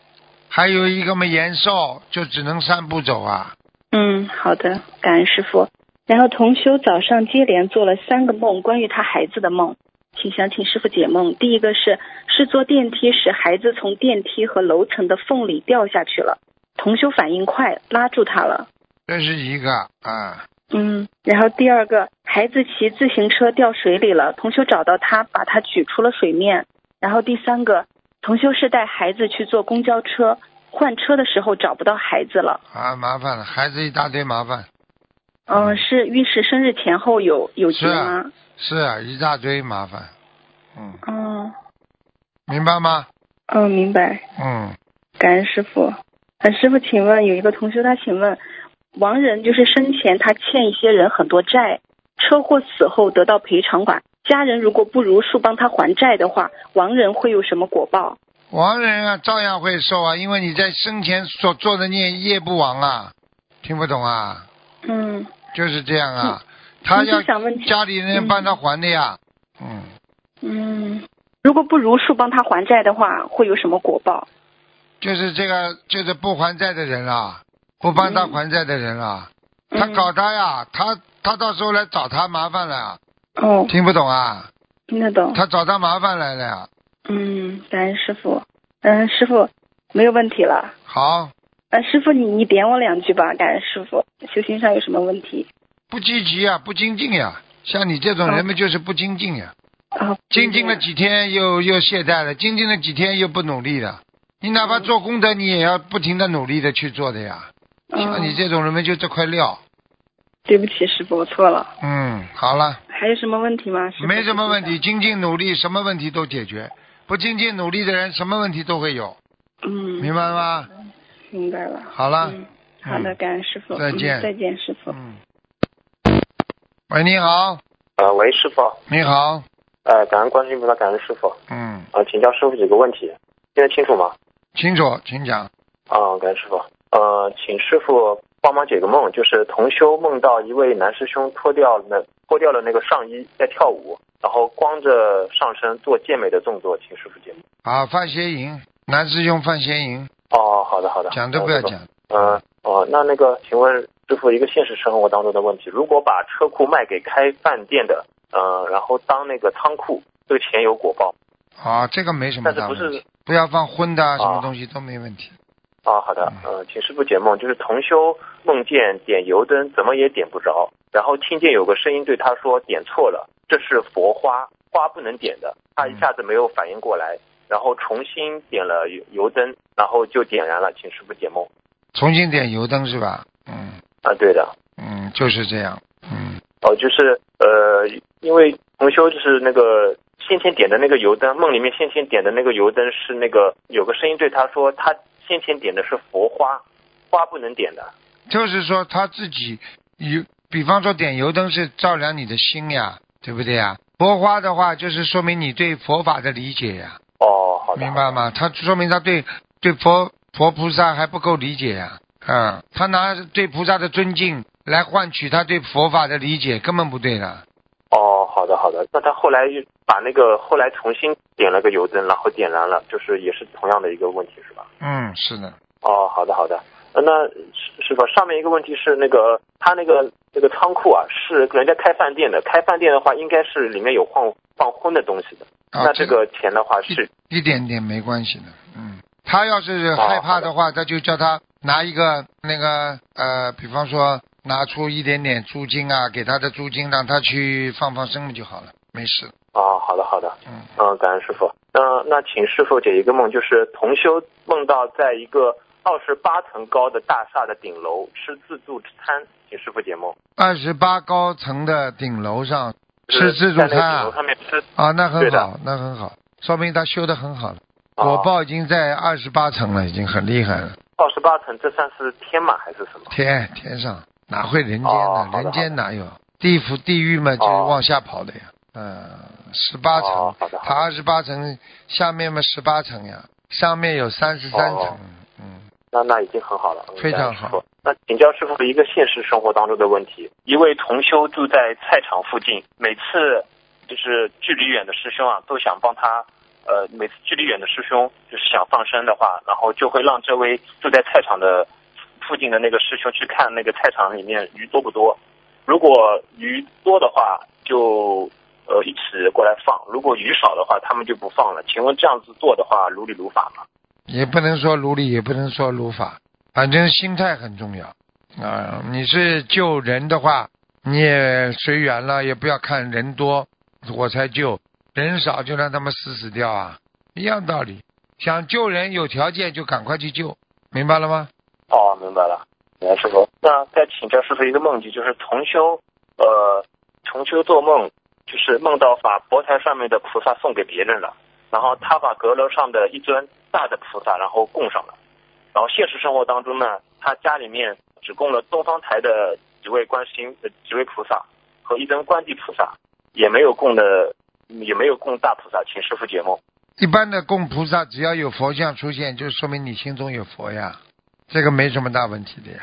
还有一个嘛延寿，就只能三步走啊。
嗯，好的，感恩师傅。然后同修早上接连做了三个梦，关于他孩子的梦，请想请师傅解梦。第一个是是坐电梯时，孩子从电梯和楼层的缝里掉下去了，同修反应快，拉住他了。
这是一个啊。
嗯，然后第二个孩子骑自行车掉水里了，同修找到他，把他举出了水面。然后第三个，同修是带孩子去坐公交车，换车的时候找不到孩子了。
啊，麻烦了，孩子一大堆麻烦。
嗯，是玉石生日前后有有结吗？
是啊，一大堆麻烦。
嗯。嗯。
明白吗？
嗯，明白。
嗯。
感恩师傅。呃，师傅，请问有一个同学，他请问。亡人就是生前他欠一些人很多债，车祸死后得到赔偿款，家人如果不如数帮他还债的话，亡人会有什么果报？
亡人啊，照样会受啊，因为你在生前所做的孽业不亡啊，听不懂
啊？嗯，
就是这样啊，他要家里人帮他还的呀。
嗯。嗯，如果不如数帮他还债的话，会有什么果报？
就是这个，就是不还债的人啊。不帮他还债的人啊，他搞他呀，他他到时候来找他麻烦了。
哦，
听不懂啊？
听得懂。
他找他麻烦来了呀，
嗯，感恩师傅。嗯，师傅没有问题了。
好。
呃，师傅你你点我两句吧，感恩师傅。修行上有什么问题？
不积极呀，不精进呀。像你这种人们就是不精进呀。
啊。
精进了几天又又懈怠了，精进了几天又不努力了。你哪怕做功德，你也要不停的努力的去做的呀。像你这种人们就这块料。
对不起，师傅，我错了。
嗯，好了。
还有什么问题吗？
没什么问题，精进努力，什么问题都解决。不精进努力的人，什么问题都会有。
嗯。
明白了吗？
明白了。
好了。
好的，感恩师傅。
再见。
再见，师傅。
嗯。喂，你好。
呃，喂，师傅。
你好。
呃，感恩关心菩萨，感恩师傅。
嗯。
呃，请教师傅几个问题，听得清楚吗？
清楚，请讲。
啊，感恩师傅。呃，请师傅帮忙解个梦，就是同修梦到一位男师兄脱掉那脱掉了那个上衣在跳舞，然后光着上身做健美的动作，请师傅解梦。
啊，范邪淫，男师兄范邪淫。
哦，好的好的。
讲都不要讲。
嗯哦，那那个，请问师傅一个现实生活当中的问题，如果把车库卖给开饭店的，呃，然后当那个仓库，这个钱有果报？
啊，这个没什么大问题。不要放荤的，啊什么东西都没问题。
啊，好的，嗯，请师傅解梦，就是同修梦见点油灯怎么也点不着，然后听见有个声音对他说点错了，这是佛花，花不能点的。他一下子没有反应过来，然后重新点了油油灯，然后就点燃了，请师傅解梦。
重新点油灯是吧？嗯。
啊，对的。
嗯，就是这样。嗯。
哦，就是呃，因为同修就是那个先前点的那个油灯，梦里面先前点的那个油灯是那个有个声音对他说他。先前点的是佛花，花不能点的。
就是说他自己油，比方说点油灯是照亮你的心呀，对不对呀？佛花的话，就是说明你对佛法的理解呀。
哦，好
的。明白吗？他说明他对对佛佛菩萨还不够理解呀。嗯，他拿对菩萨的尊敬来换取他对佛法的理解，根本不对的。
哦，好的好的。那他后来把那个后来重新点了个油灯，然后点燃了，就是也是同样的一个问题，是吧？
嗯，是的。
哦，好的好的。那师傅，上面一个问题是那个他那个那个仓库啊，是人家开饭店的，开饭店的话应该是里面有放放荤的东西的。那这个钱的话是
一点点没关系的。嗯，他要是害怕的话，他就叫他拿一个那个呃，比方说。拿出一点点租金啊，给他的租金，让他去放放生就好了，没事。
啊，好的好的，
嗯
嗯，感恩师傅。那那请师傅解一个梦，就是同修梦到在一个二十八层高的大厦的顶楼吃自助餐，请师傅解梦。
二十八高层的顶楼上吃自助餐
啊？
那很好，那很好，说明他修的很好了。果报已经在二十八层了，已经很厉害了。
二十八层，这算是天马还是什么？
天，天上。哪会人间呢？人间哪有地府地狱嘛？就是往下跑的呀。嗯，十八层，它二十八层，下面嘛十八层呀，上面有三十三层。嗯，
那那已经很好了，
非常好。
那请教师傅一个现实生活当中的问题：一位同修住在菜场附近，每次就是距离远的师兄啊，都想帮他。呃，每次距离远的师兄就是想放生的话，然后就会让这位住在菜场的。附近的那个师兄去看那个菜场里面鱼多不多，如果鱼多的话，就呃一起过来放；如果鱼少的话，他们就不放了。请问这样子做的话，如理如法吗？
也不能说如理，也不能说如法，反正心态很重要啊。你是救人的话，你也随缘了，也不要看人多我才救，人少就让他们死死掉啊，一样道理。想救人有条件就赶快去救，明白了吗？
哦，明白了，来师傅。那再请教师傅一个梦境，就是重修，呃，重修做梦，就是梦到把佛台上面的菩萨送给别人了，然后他把阁楼上的一尊大的菩萨然后供上了，然后现实生活当中呢，他家里面只供了东方台的几位观音呃几位菩萨和一尊观地菩萨，也没有供的，也没有供大菩萨，请师傅解梦。
一般的供菩萨，只要有佛像出现，就说明你心中有佛呀。这个没什么大问题的呀，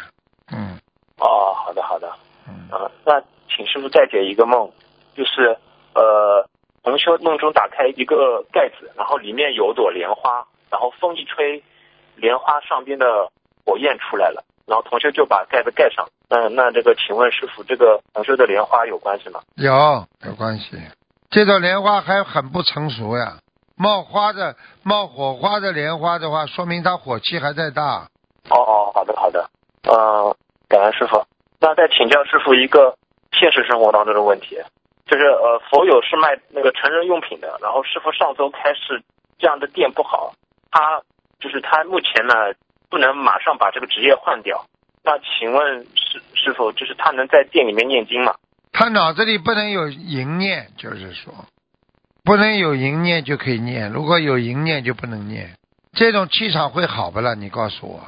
嗯。
哦，好的好的，
嗯
啊，那请师傅再解一个梦，就是呃，同修梦中打开一个盖子，然后里面有朵莲花，然后风一吹，莲花上边的火焰出来了，然后同修就把盖子盖上。那那这个，请问师傅，这个同修的莲花有关系吗？
有，有关系。这朵莲花还很不成熟呀，冒花的冒火花的莲花的话，说明它火气还在大。
哦哦，好的好的，嗯，感恩师傅。那再请教师傅一个现实生活当中的问题，就是呃，佛友是卖那个成人用品的，然后师傅上周开始这样的店不好，他就是他目前呢不能马上把这个职业换掉。那请问师师傅，就是他能在店里面念经吗？
他脑子里不能有淫念，就是说不能有淫念就可以念，如果有淫念就不能念。这种气场会好不啦？你告诉我。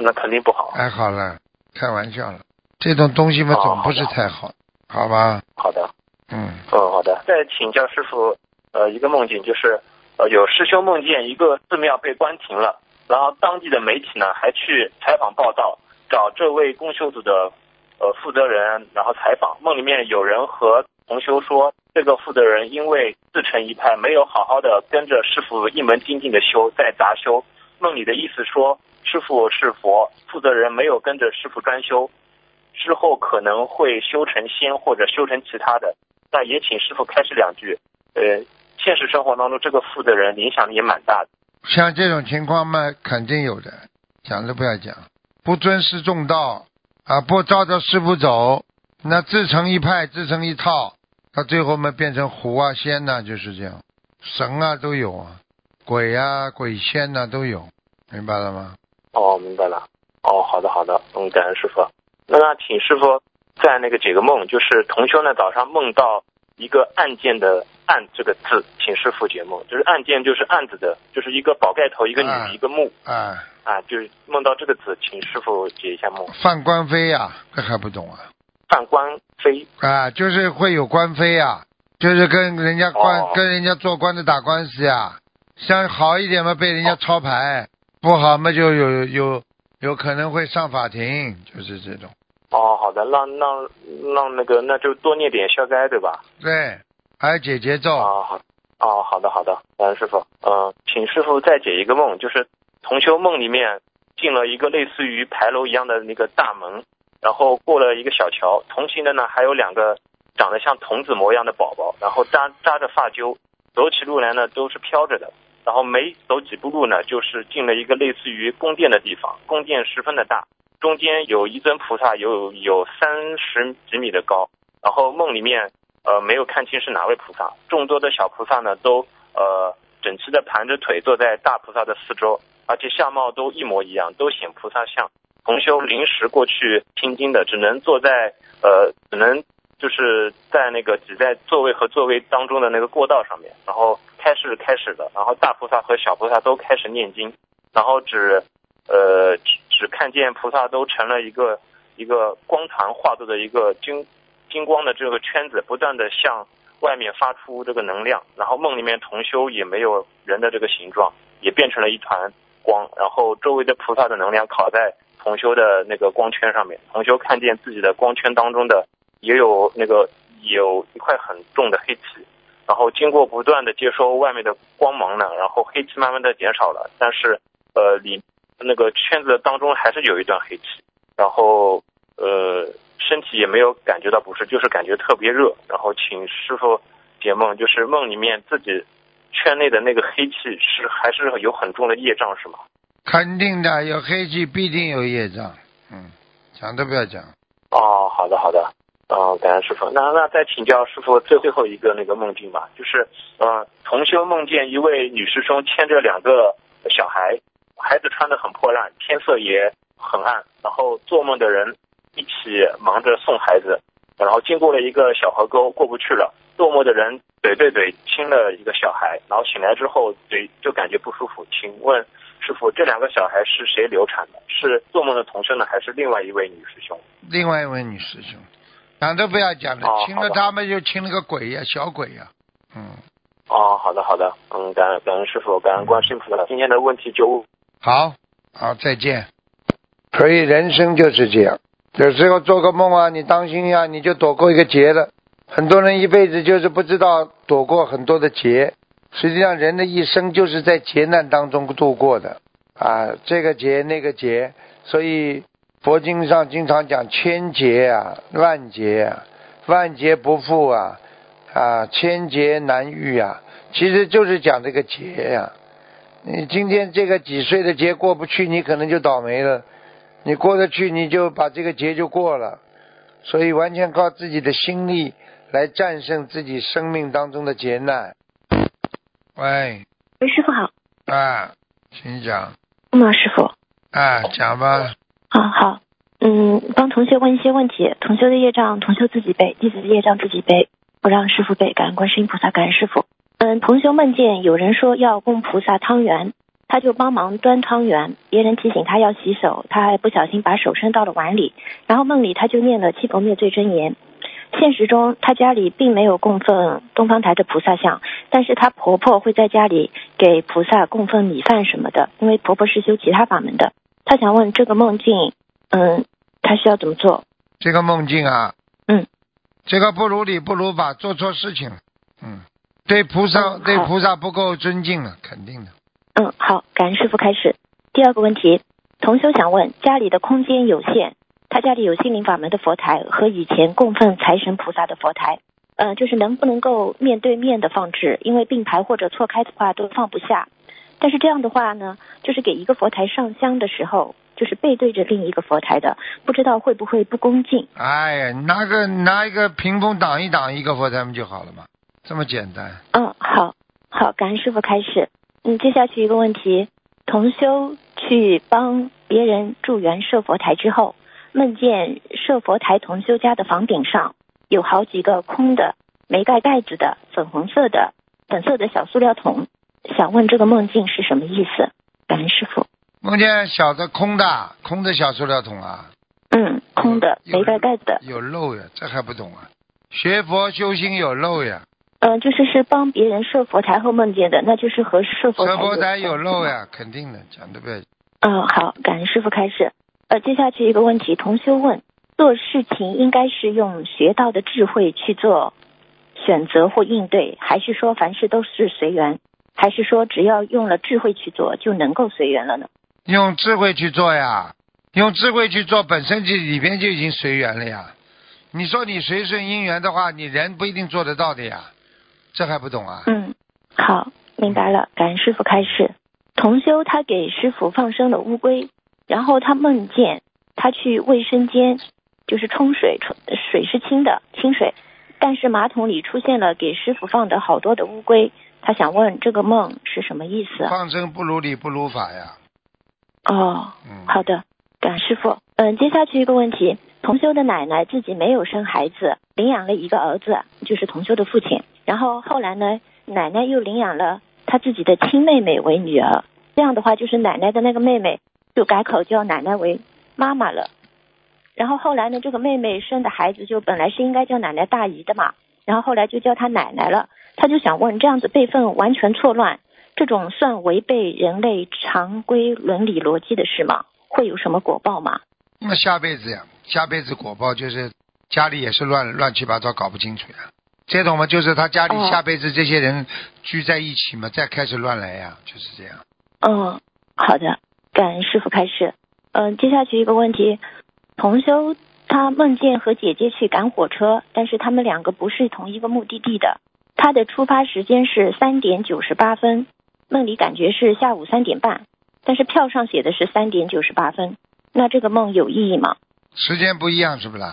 那肯定不好。
哎，好了，开玩笑了。这种东西嘛，总不是太好，好吧？
好的。
嗯。
嗯，好的。再请教师傅，呃，一个梦境就是，呃，有师兄梦见一个寺庙被关停了，然后当地的媒体呢还去采访报道，找这位公修组的。呃，负责人然后采访梦里面有人和同修说，这个负责人因为自成一派，没有好好的跟着师傅一门精进的修，在杂修。梦里的意思说，师傅是佛，负责人没有跟着师傅专修，之后可能会修成仙或者修成其他的。那也请师傅开示两句。呃，现实生活当中这个负责人影响力也蛮大的。
像这种情况嘛，肯定有的，讲都不要讲，不尊师重道。啊，不照着师傅走，那自成一派，自成一套，到最后嘛变成狐啊仙呐，就是这样，神啊都有啊，鬼啊鬼仙呐都有，明白了吗？
哦，明白了。哦，好的好的，嗯，感恩师傅。那那请师傅在那个解个梦，就是同修呢早上梦到一个案件的案这个字，请师傅解梦，就是案件就是案子的，就是一个宝盖头，一个女，一个木。
啊。
啊，就是梦到这个字，请师傅解一下梦。
犯官非呀，这还不懂啊？
犯官非
啊，就是会有官非呀，就是跟人家官跟人家做官的打官司呀。像好一点嘛，被人家抄牌；不好嘛，就有有有可能会上法庭，就是这种。
哦，好的，让让让那个，那就多念点消灾，对吧？
对，还有解节奏。
啊好，哦好的好的，感恩师傅。嗯，请师傅再解一个梦，就是。同修梦里面进了一个类似于牌楼一样的那个大门，然后过了一个小桥，同行的呢还有两个长得像童子模样的宝宝，然后扎扎着发揪，走起路来呢都是飘着的，然后没走几步路呢，就是进了一个类似于宫殿的地方，宫殿十分的大，中间有一尊菩萨，有有三十几米的高，然后梦里面呃没有看清是哪位菩萨，众多的小菩萨呢都呃整齐的盘着腿坐在大菩萨的四周。而且相貌都一模一样，都显菩萨像。同修临时过去听经的，只能坐在呃，只能就是在那个挤在座位和座位当中的那个过道上面。然后开始开始的，然后大菩萨和小菩萨都开始念经，然后只呃只只看见菩萨都成了一个一个光团化作的一个金金光的这个圈子，不断的向外面发出这个能量。然后梦里面同修也没有人的这个形状，也变成了一团。光，然后周围的菩萨的能量靠在同修的那个光圈上面，同修看见自己的光圈当中的也有那个有一块很重的黑气，然后经过不断的接收外面的光芒呢，然后黑气慢慢的减少了，但是呃里那个圈子当中还是有一段黑气，然后呃身体也没有感觉到不适，就是感觉特别热，然后请师傅解梦，就是梦里面自己。圈内的那个黑气是还是有很重的业障是吗？
肯定的，有黑气必定有业障。嗯，讲都不要讲。
哦，好的好的，哦，感恩师傅。那那再请教师傅最最后一个那个梦境吧，就是嗯，同修梦见一位女师兄牵着两个小孩，孩子穿的很破烂，天色也很暗，然后做梦的人一起忙着送孩子，然后经过了一个小河沟，过不去了。做梦的人嘴对嘴亲了一个小孩，然后醒来之后嘴就感觉不舒服。请问师傅，这两个小孩是谁流产的？是做梦的同修呢，还是另外一位女师兄？
另外一位女师兄，讲都不要讲了，亲了他们就亲了个鬼呀，小鬼呀。嗯。
哦，好的好的，嗯，感恩感恩师傅，感恩观世音菩萨。今天的问题就
好，好再见。所以人生就是这样，有时候做个梦啊，你当心呀，你就躲过一个劫了。很多人一辈子就是不知道躲过很多的劫，实际上人的一生就是在劫难当中度过的啊，这个劫那个劫，所以佛经上经常讲千劫啊、万劫啊、万劫不复啊，啊，千劫难遇啊，其实就是讲这个劫呀。你今天这个几岁的劫过不去，你可能就倒霉了；你过得去，你就把这个劫就过了。所以完全靠自己的心力来战胜自己生命当中的劫难。喂，
喂，师傅好。
啊，请讲。
嗯，师傅。
啊，讲吧。
啊，好。嗯，帮同学问一些问题。同修的业障，同修自己背；弟子的业障自己背，不让师傅背。感恩观世音菩萨，感恩师傅。嗯，同修梦见有人说要供菩萨汤圆，他就帮忙端汤圆。别人提醒他要洗手，他还不小心把手伸到了碗里。然后梦里他就念了七佛灭罪真言。现实中他家里并没有供奉东方台的菩萨像，但是他婆婆会在家里给菩萨供奉米饭什么的，因为婆婆是修其他法门的。他想问这个梦境。嗯，他需要怎么做？
这个梦境
啊，嗯，
这个不如理不如法，做错事情了。嗯，对菩萨对菩萨不够尊敬了，肯定的。
嗯，好，感恩师傅开始。第二个问题，同修想问，家里的空间有限，他家里有心灵法门的佛台和以前供奉财神菩萨的佛台，嗯，就是能不能够面对面的放置？因为并排或者错开的话都放不下。但是这样的话呢，就是给一个佛台上香的时候。就是背对着另一个佛台的，不知道会不会不恭敬？
哎呀，拿个拿一个屏风挡一挡一个佛台不就好了嘛，这么简单。
嗯，好，好，感恩师傅开始。嗯，接下去一个问题：同修去帮别人助缘设佛台之后，梦见设佛台同修家的房顶上有好几个空的、没盖盖子的粉红色的、粉色的小塑料桶，想问这个梦境是什么意思？感恩师傅。
梦见小的空的空的小塑料桶啊，
嗯，空的没盖盖子的，
有漏呀，这还不懂啊？学佛修心有漏呀？
嗯，就是是帮别人设佛台后梦见的，那就是和设佛台
设佛台有漏呀，肯定的，讲对不对？
嗯，好，感恩师傅开始。呃，接下去一个问题，同修问：做事情应该是用学到的智慧去做选择或应对，还是说凡事都是随缘，还是说只要用了智慧去做就能够随缘了呢？
用智慧去做呀，用智慧去做，本身就里边就已经随缘了呀。你说你随顺因缘的话，你人不一定做得到的呀，这还不懂啊？
嗯，好，明白了。感恩师傅开示。同修他给师傅放生了乌龟，然后他梦见他去卫生间，就是冲水，冲水是清的清水，但是马桶里出现了给师傅放的好多的乌龟。他想问这个梦是什么意思？
放生不如理不如法呀。
哦，好的，感师傅。嗯，接下去一个问题，同修的奶奶自己没有生孩子，领养了一个儿子，就是同修的父亲。然后后来呢，奶奶又领养了她自己的亲妹妹为女儿。这样的话，就是奶奶的那个妹妹就改口叫奶奶为妈妈了。然后后来呢，这个妹妹生的孩子就本来是应该叫奶奶大姨的嘛，然后后来就叫她奶奶了。他就想问，这样子辈分完全错乱。这种算违背人类常规伦理逻辑的事吗？会有什么果报吗？
那下辈子呀，下辈子果报就是家里也是乱乱七八糟，搞不清楚呀。这种嘛，就是他家里下辈子这些人聚在一起嘛，再开始乱来呀，就是这样。
嗯，好的，感恩师傅开始。嗯，接下去一个问题，同修他梦见和姐姐去赶火车，但是他们两个不是同一个目的地的。他的出发时间是三点九十八分。梦里感觉是下午三点半，但是票上写的是三点九十八分。那这个梦有意义吗？
时间不一样是不是？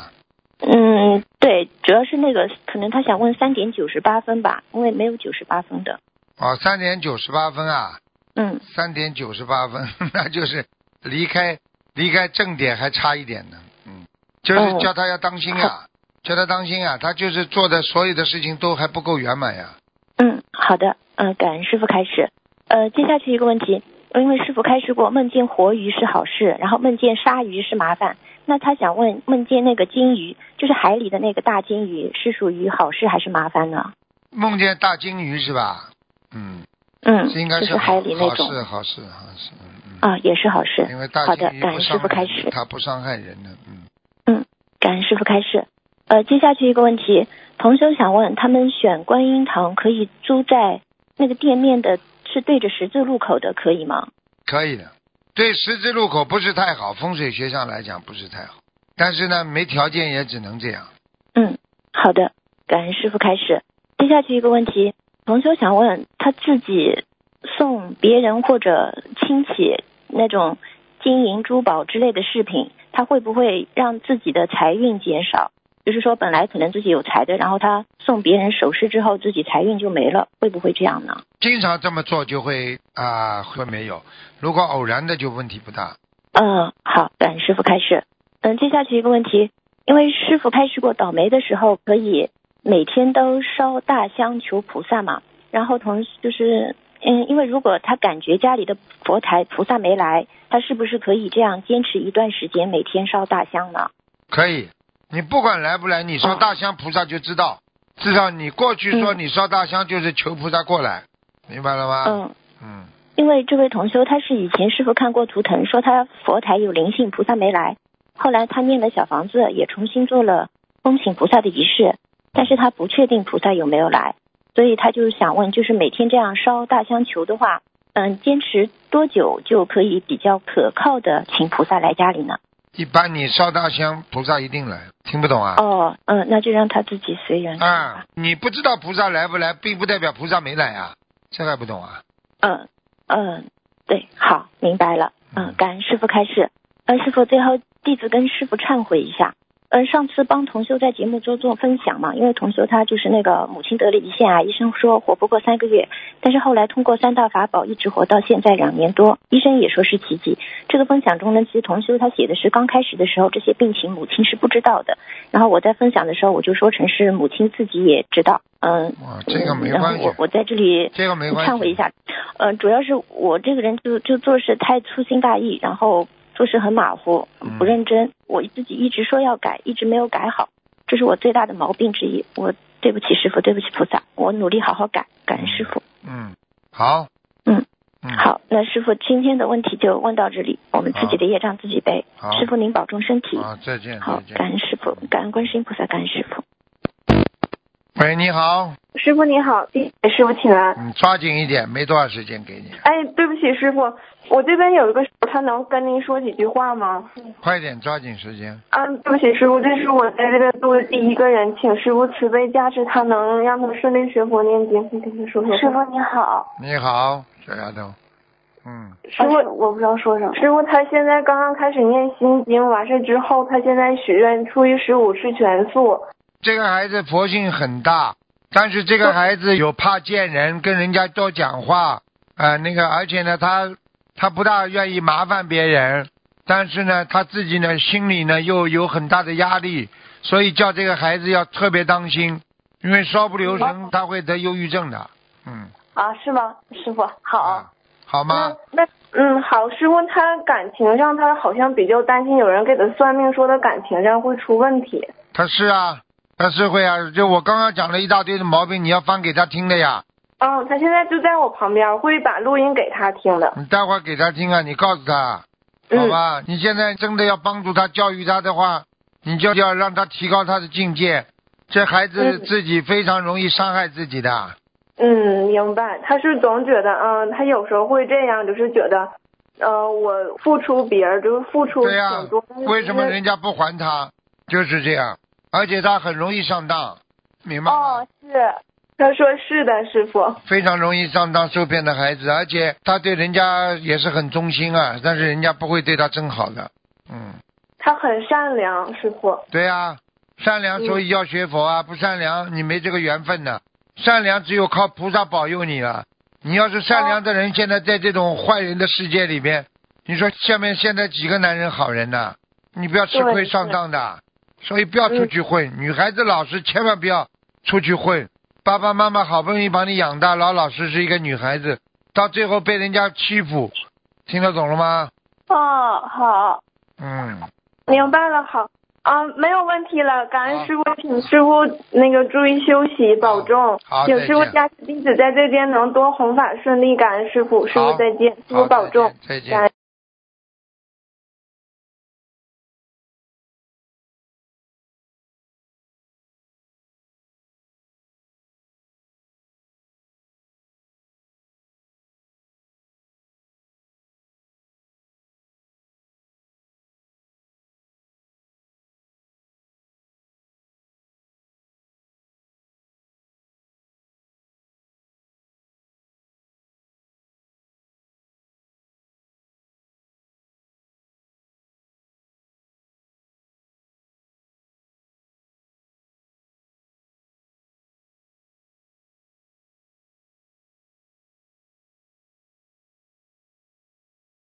嗯，对，主要是那个可能他想问三点九十八分吧，因为没有九十八分的。
哦，三点九十八分啊。
嗯。
三点九十八分，那就是离开离开正点还差一点呢。嗯。就是叫他要当心啊，叫他当心啊，他就是做的所有的事情都还不够圆满呀。
嗯，好的。嗯，感恩师傅开始。呃，接下去一个问题，因为师傅开示过，梦见活鱼是好事，然后梦见鲨鱼是麻烦。那他想问，梦见那个金鱼，就是海里的那个大金鱼，是属于好事还是麻烦呢？
梦见大金鱼是吧？嗯
嗯，
应该
是海里那
种。好事，好事，好事。
啊，也是好事。
因为大
好的，感恩师傅开始。
他不伤害人的，嗯。
嗯，感恩师傅开始。呃，接下去一个问题，同修想问，他们选观音堂可以租在？那个店面的是对着十字路口的，可以吗？
可以的，对十字路口不是太好，风水学上来讲不是太好。但是呢，没条件也只能这样。
嗯，好的，感恩师傅开始。接下去一个问题，同修想问他自己送别人或者亲戚那种金银珠宝之类的饰品，他会不会让自己的财运减少？就是说，本来可能自己有财的，然后他送别人首饰之后，自己财运就没了，会不会这样呢？
经常这么做就会啊，会没有。如果偶然的，就问题不大。
嗯，好，感恩师傅开始。嗯，接下去一个问题，因为师傅开始过倒霉的时候，可以每天都烧大香求菩萨嘛。然后同就是嗯，因为如果他感觉家里的佛台菩萨没来，他是不是可以这样坚持一段时间，每天烧大香呢？
可以。你不管来不来，你烧大香，菩萨就知道。至少你过去说你烧大香就是求菩萨过来，明白了吗？
嗯嗯。因为这位同修他是以前师傅看过图腾，说他佛台有灵性，菩萨没来。后来他念了小房子，也重新做了恭请菩萨的仪式，但是他不确定菩萨有没有来，所以他就是想问，就是每天这样烧大香求的话，嗯，坚持多久就可以比较可靠的请菩萨来家里呢？
一般你烧大香，菩萨一定来。听不懂啊？
哦，嗯，那就让他自己随缘。
啊，你不知道菩萨来不来，并不代表菩萨没来啊，这还不懂啊？
嗯嗯，对，好，明白了。嗯，感恩师傅开示。嗯，师傅最后弟子跟师傅忏悔一下。嗯，上次帮同修在节目中做分享嘛，因为同修他就是那个母亲得了胰腺癌，医生说活不过三个月，但是后来通过三大法宝一直活到现在两年多，医生也说是奇迹。这个分享中呢，其实同修他写的是刚开始的时候这些病情母亲是不知道的，然后我在分享的时候我就说成是母亲自己也知道，嗯，
这个没关
系。我我在这里
这个没关系，
忏悔一下，嗯，主要是我这个人就就做事太粗心大意，然后。做事很马虎，不认真。我自己一直说要改，一直没有改好，这是我最大的毛病之一。我对不起师傅，对不起菩萨，我努力好好改。感恩师傅。
嗯，好。
嗯，好。那师傅今天的问题就问到这里，我们自己的业障自己背。师傅您保重身体。
好，再见。
好，感恩师傅，感恩观世音菩萨，感恩师傅。
喂，你好。
师傅你好，师傅请安。
嗯，抓紧一点，没多少时间给你。
哎，对不起师傅。我这边有一个，他能跟您说几句话吗？
快点，抓紧时间。
嗯，对不起，师傅，这是我在这边做的第一个人，请师傅慈悲加持，他能让他顺利学佛念经。你跟他说说。
师傅你好。
你好，小丫头。嗯。
师傅，
我不知道说什么。
师傅，他现在刚刚开始念心经，完事之后，他现在许愿初一十五吃全素。
这个孩子佛性很大，但是这个孩子有怕见人，跟人家多讲话，呃，那个，而且呢，他。他不大愿意麻烦别人，但是呢，他自己呢心里呢又有很大的压力，所以叫这个孩子要特别当心，因为稍不留神他会得忧郁症的。嗯。
啊，是吗，师傅？好。
好吗？
那嗯，好，师傅，他感情上他好像比较担心，有人给他算命说他感情上会出问题。
他是啊，他是会啊，就我刚刚讲了一大堆的毛病，你要翻给他听的呀。
嗯，他现在就在我旁边，会把录音给他听的。
你待会儿给他听啊，你告诉他，好吧？你现在真的要帮助他、教育他的话，你就要让他提高他的境界。这孩子自己非常容易伤害自己的。
嗯，明白。他是总觉得，嗯，他有时候会这样，就是觉得，呃，我付出别人就是付出挺多，
为什么人家不还他？就是这样，而且他很容易上当，明白吗？
哦，是。他说是的，师傅。
非常容易上当受骗的孩子，而且他对人家也是很忠心啊，但是人家不会对他真好的。嗯。
他很善良，师傅。
对呀，善良所以要学佛啊，不善良你没这个缘分的。善良只有靠菩萨保佑你了。你要是善良的人，现在在这种坏人的世界里边，你说下面现在几个男人好人呢？你不要吃亏上当的，所以不要出去混。女孩子老实，千万不要出去混。爸爸妈妈好不容易把你养大，老老实实一个女孩子，到最后被人家欺负，听得懂了吗？
哦，好。
嗯。
明白了，好啊，没有问题了。感恩师傅，请师傅那个注意休息，保重。
好，
请师傅加持弟子在这边能多弘法顺利。感恩师傅，师傅再见，师傅保重。
再见。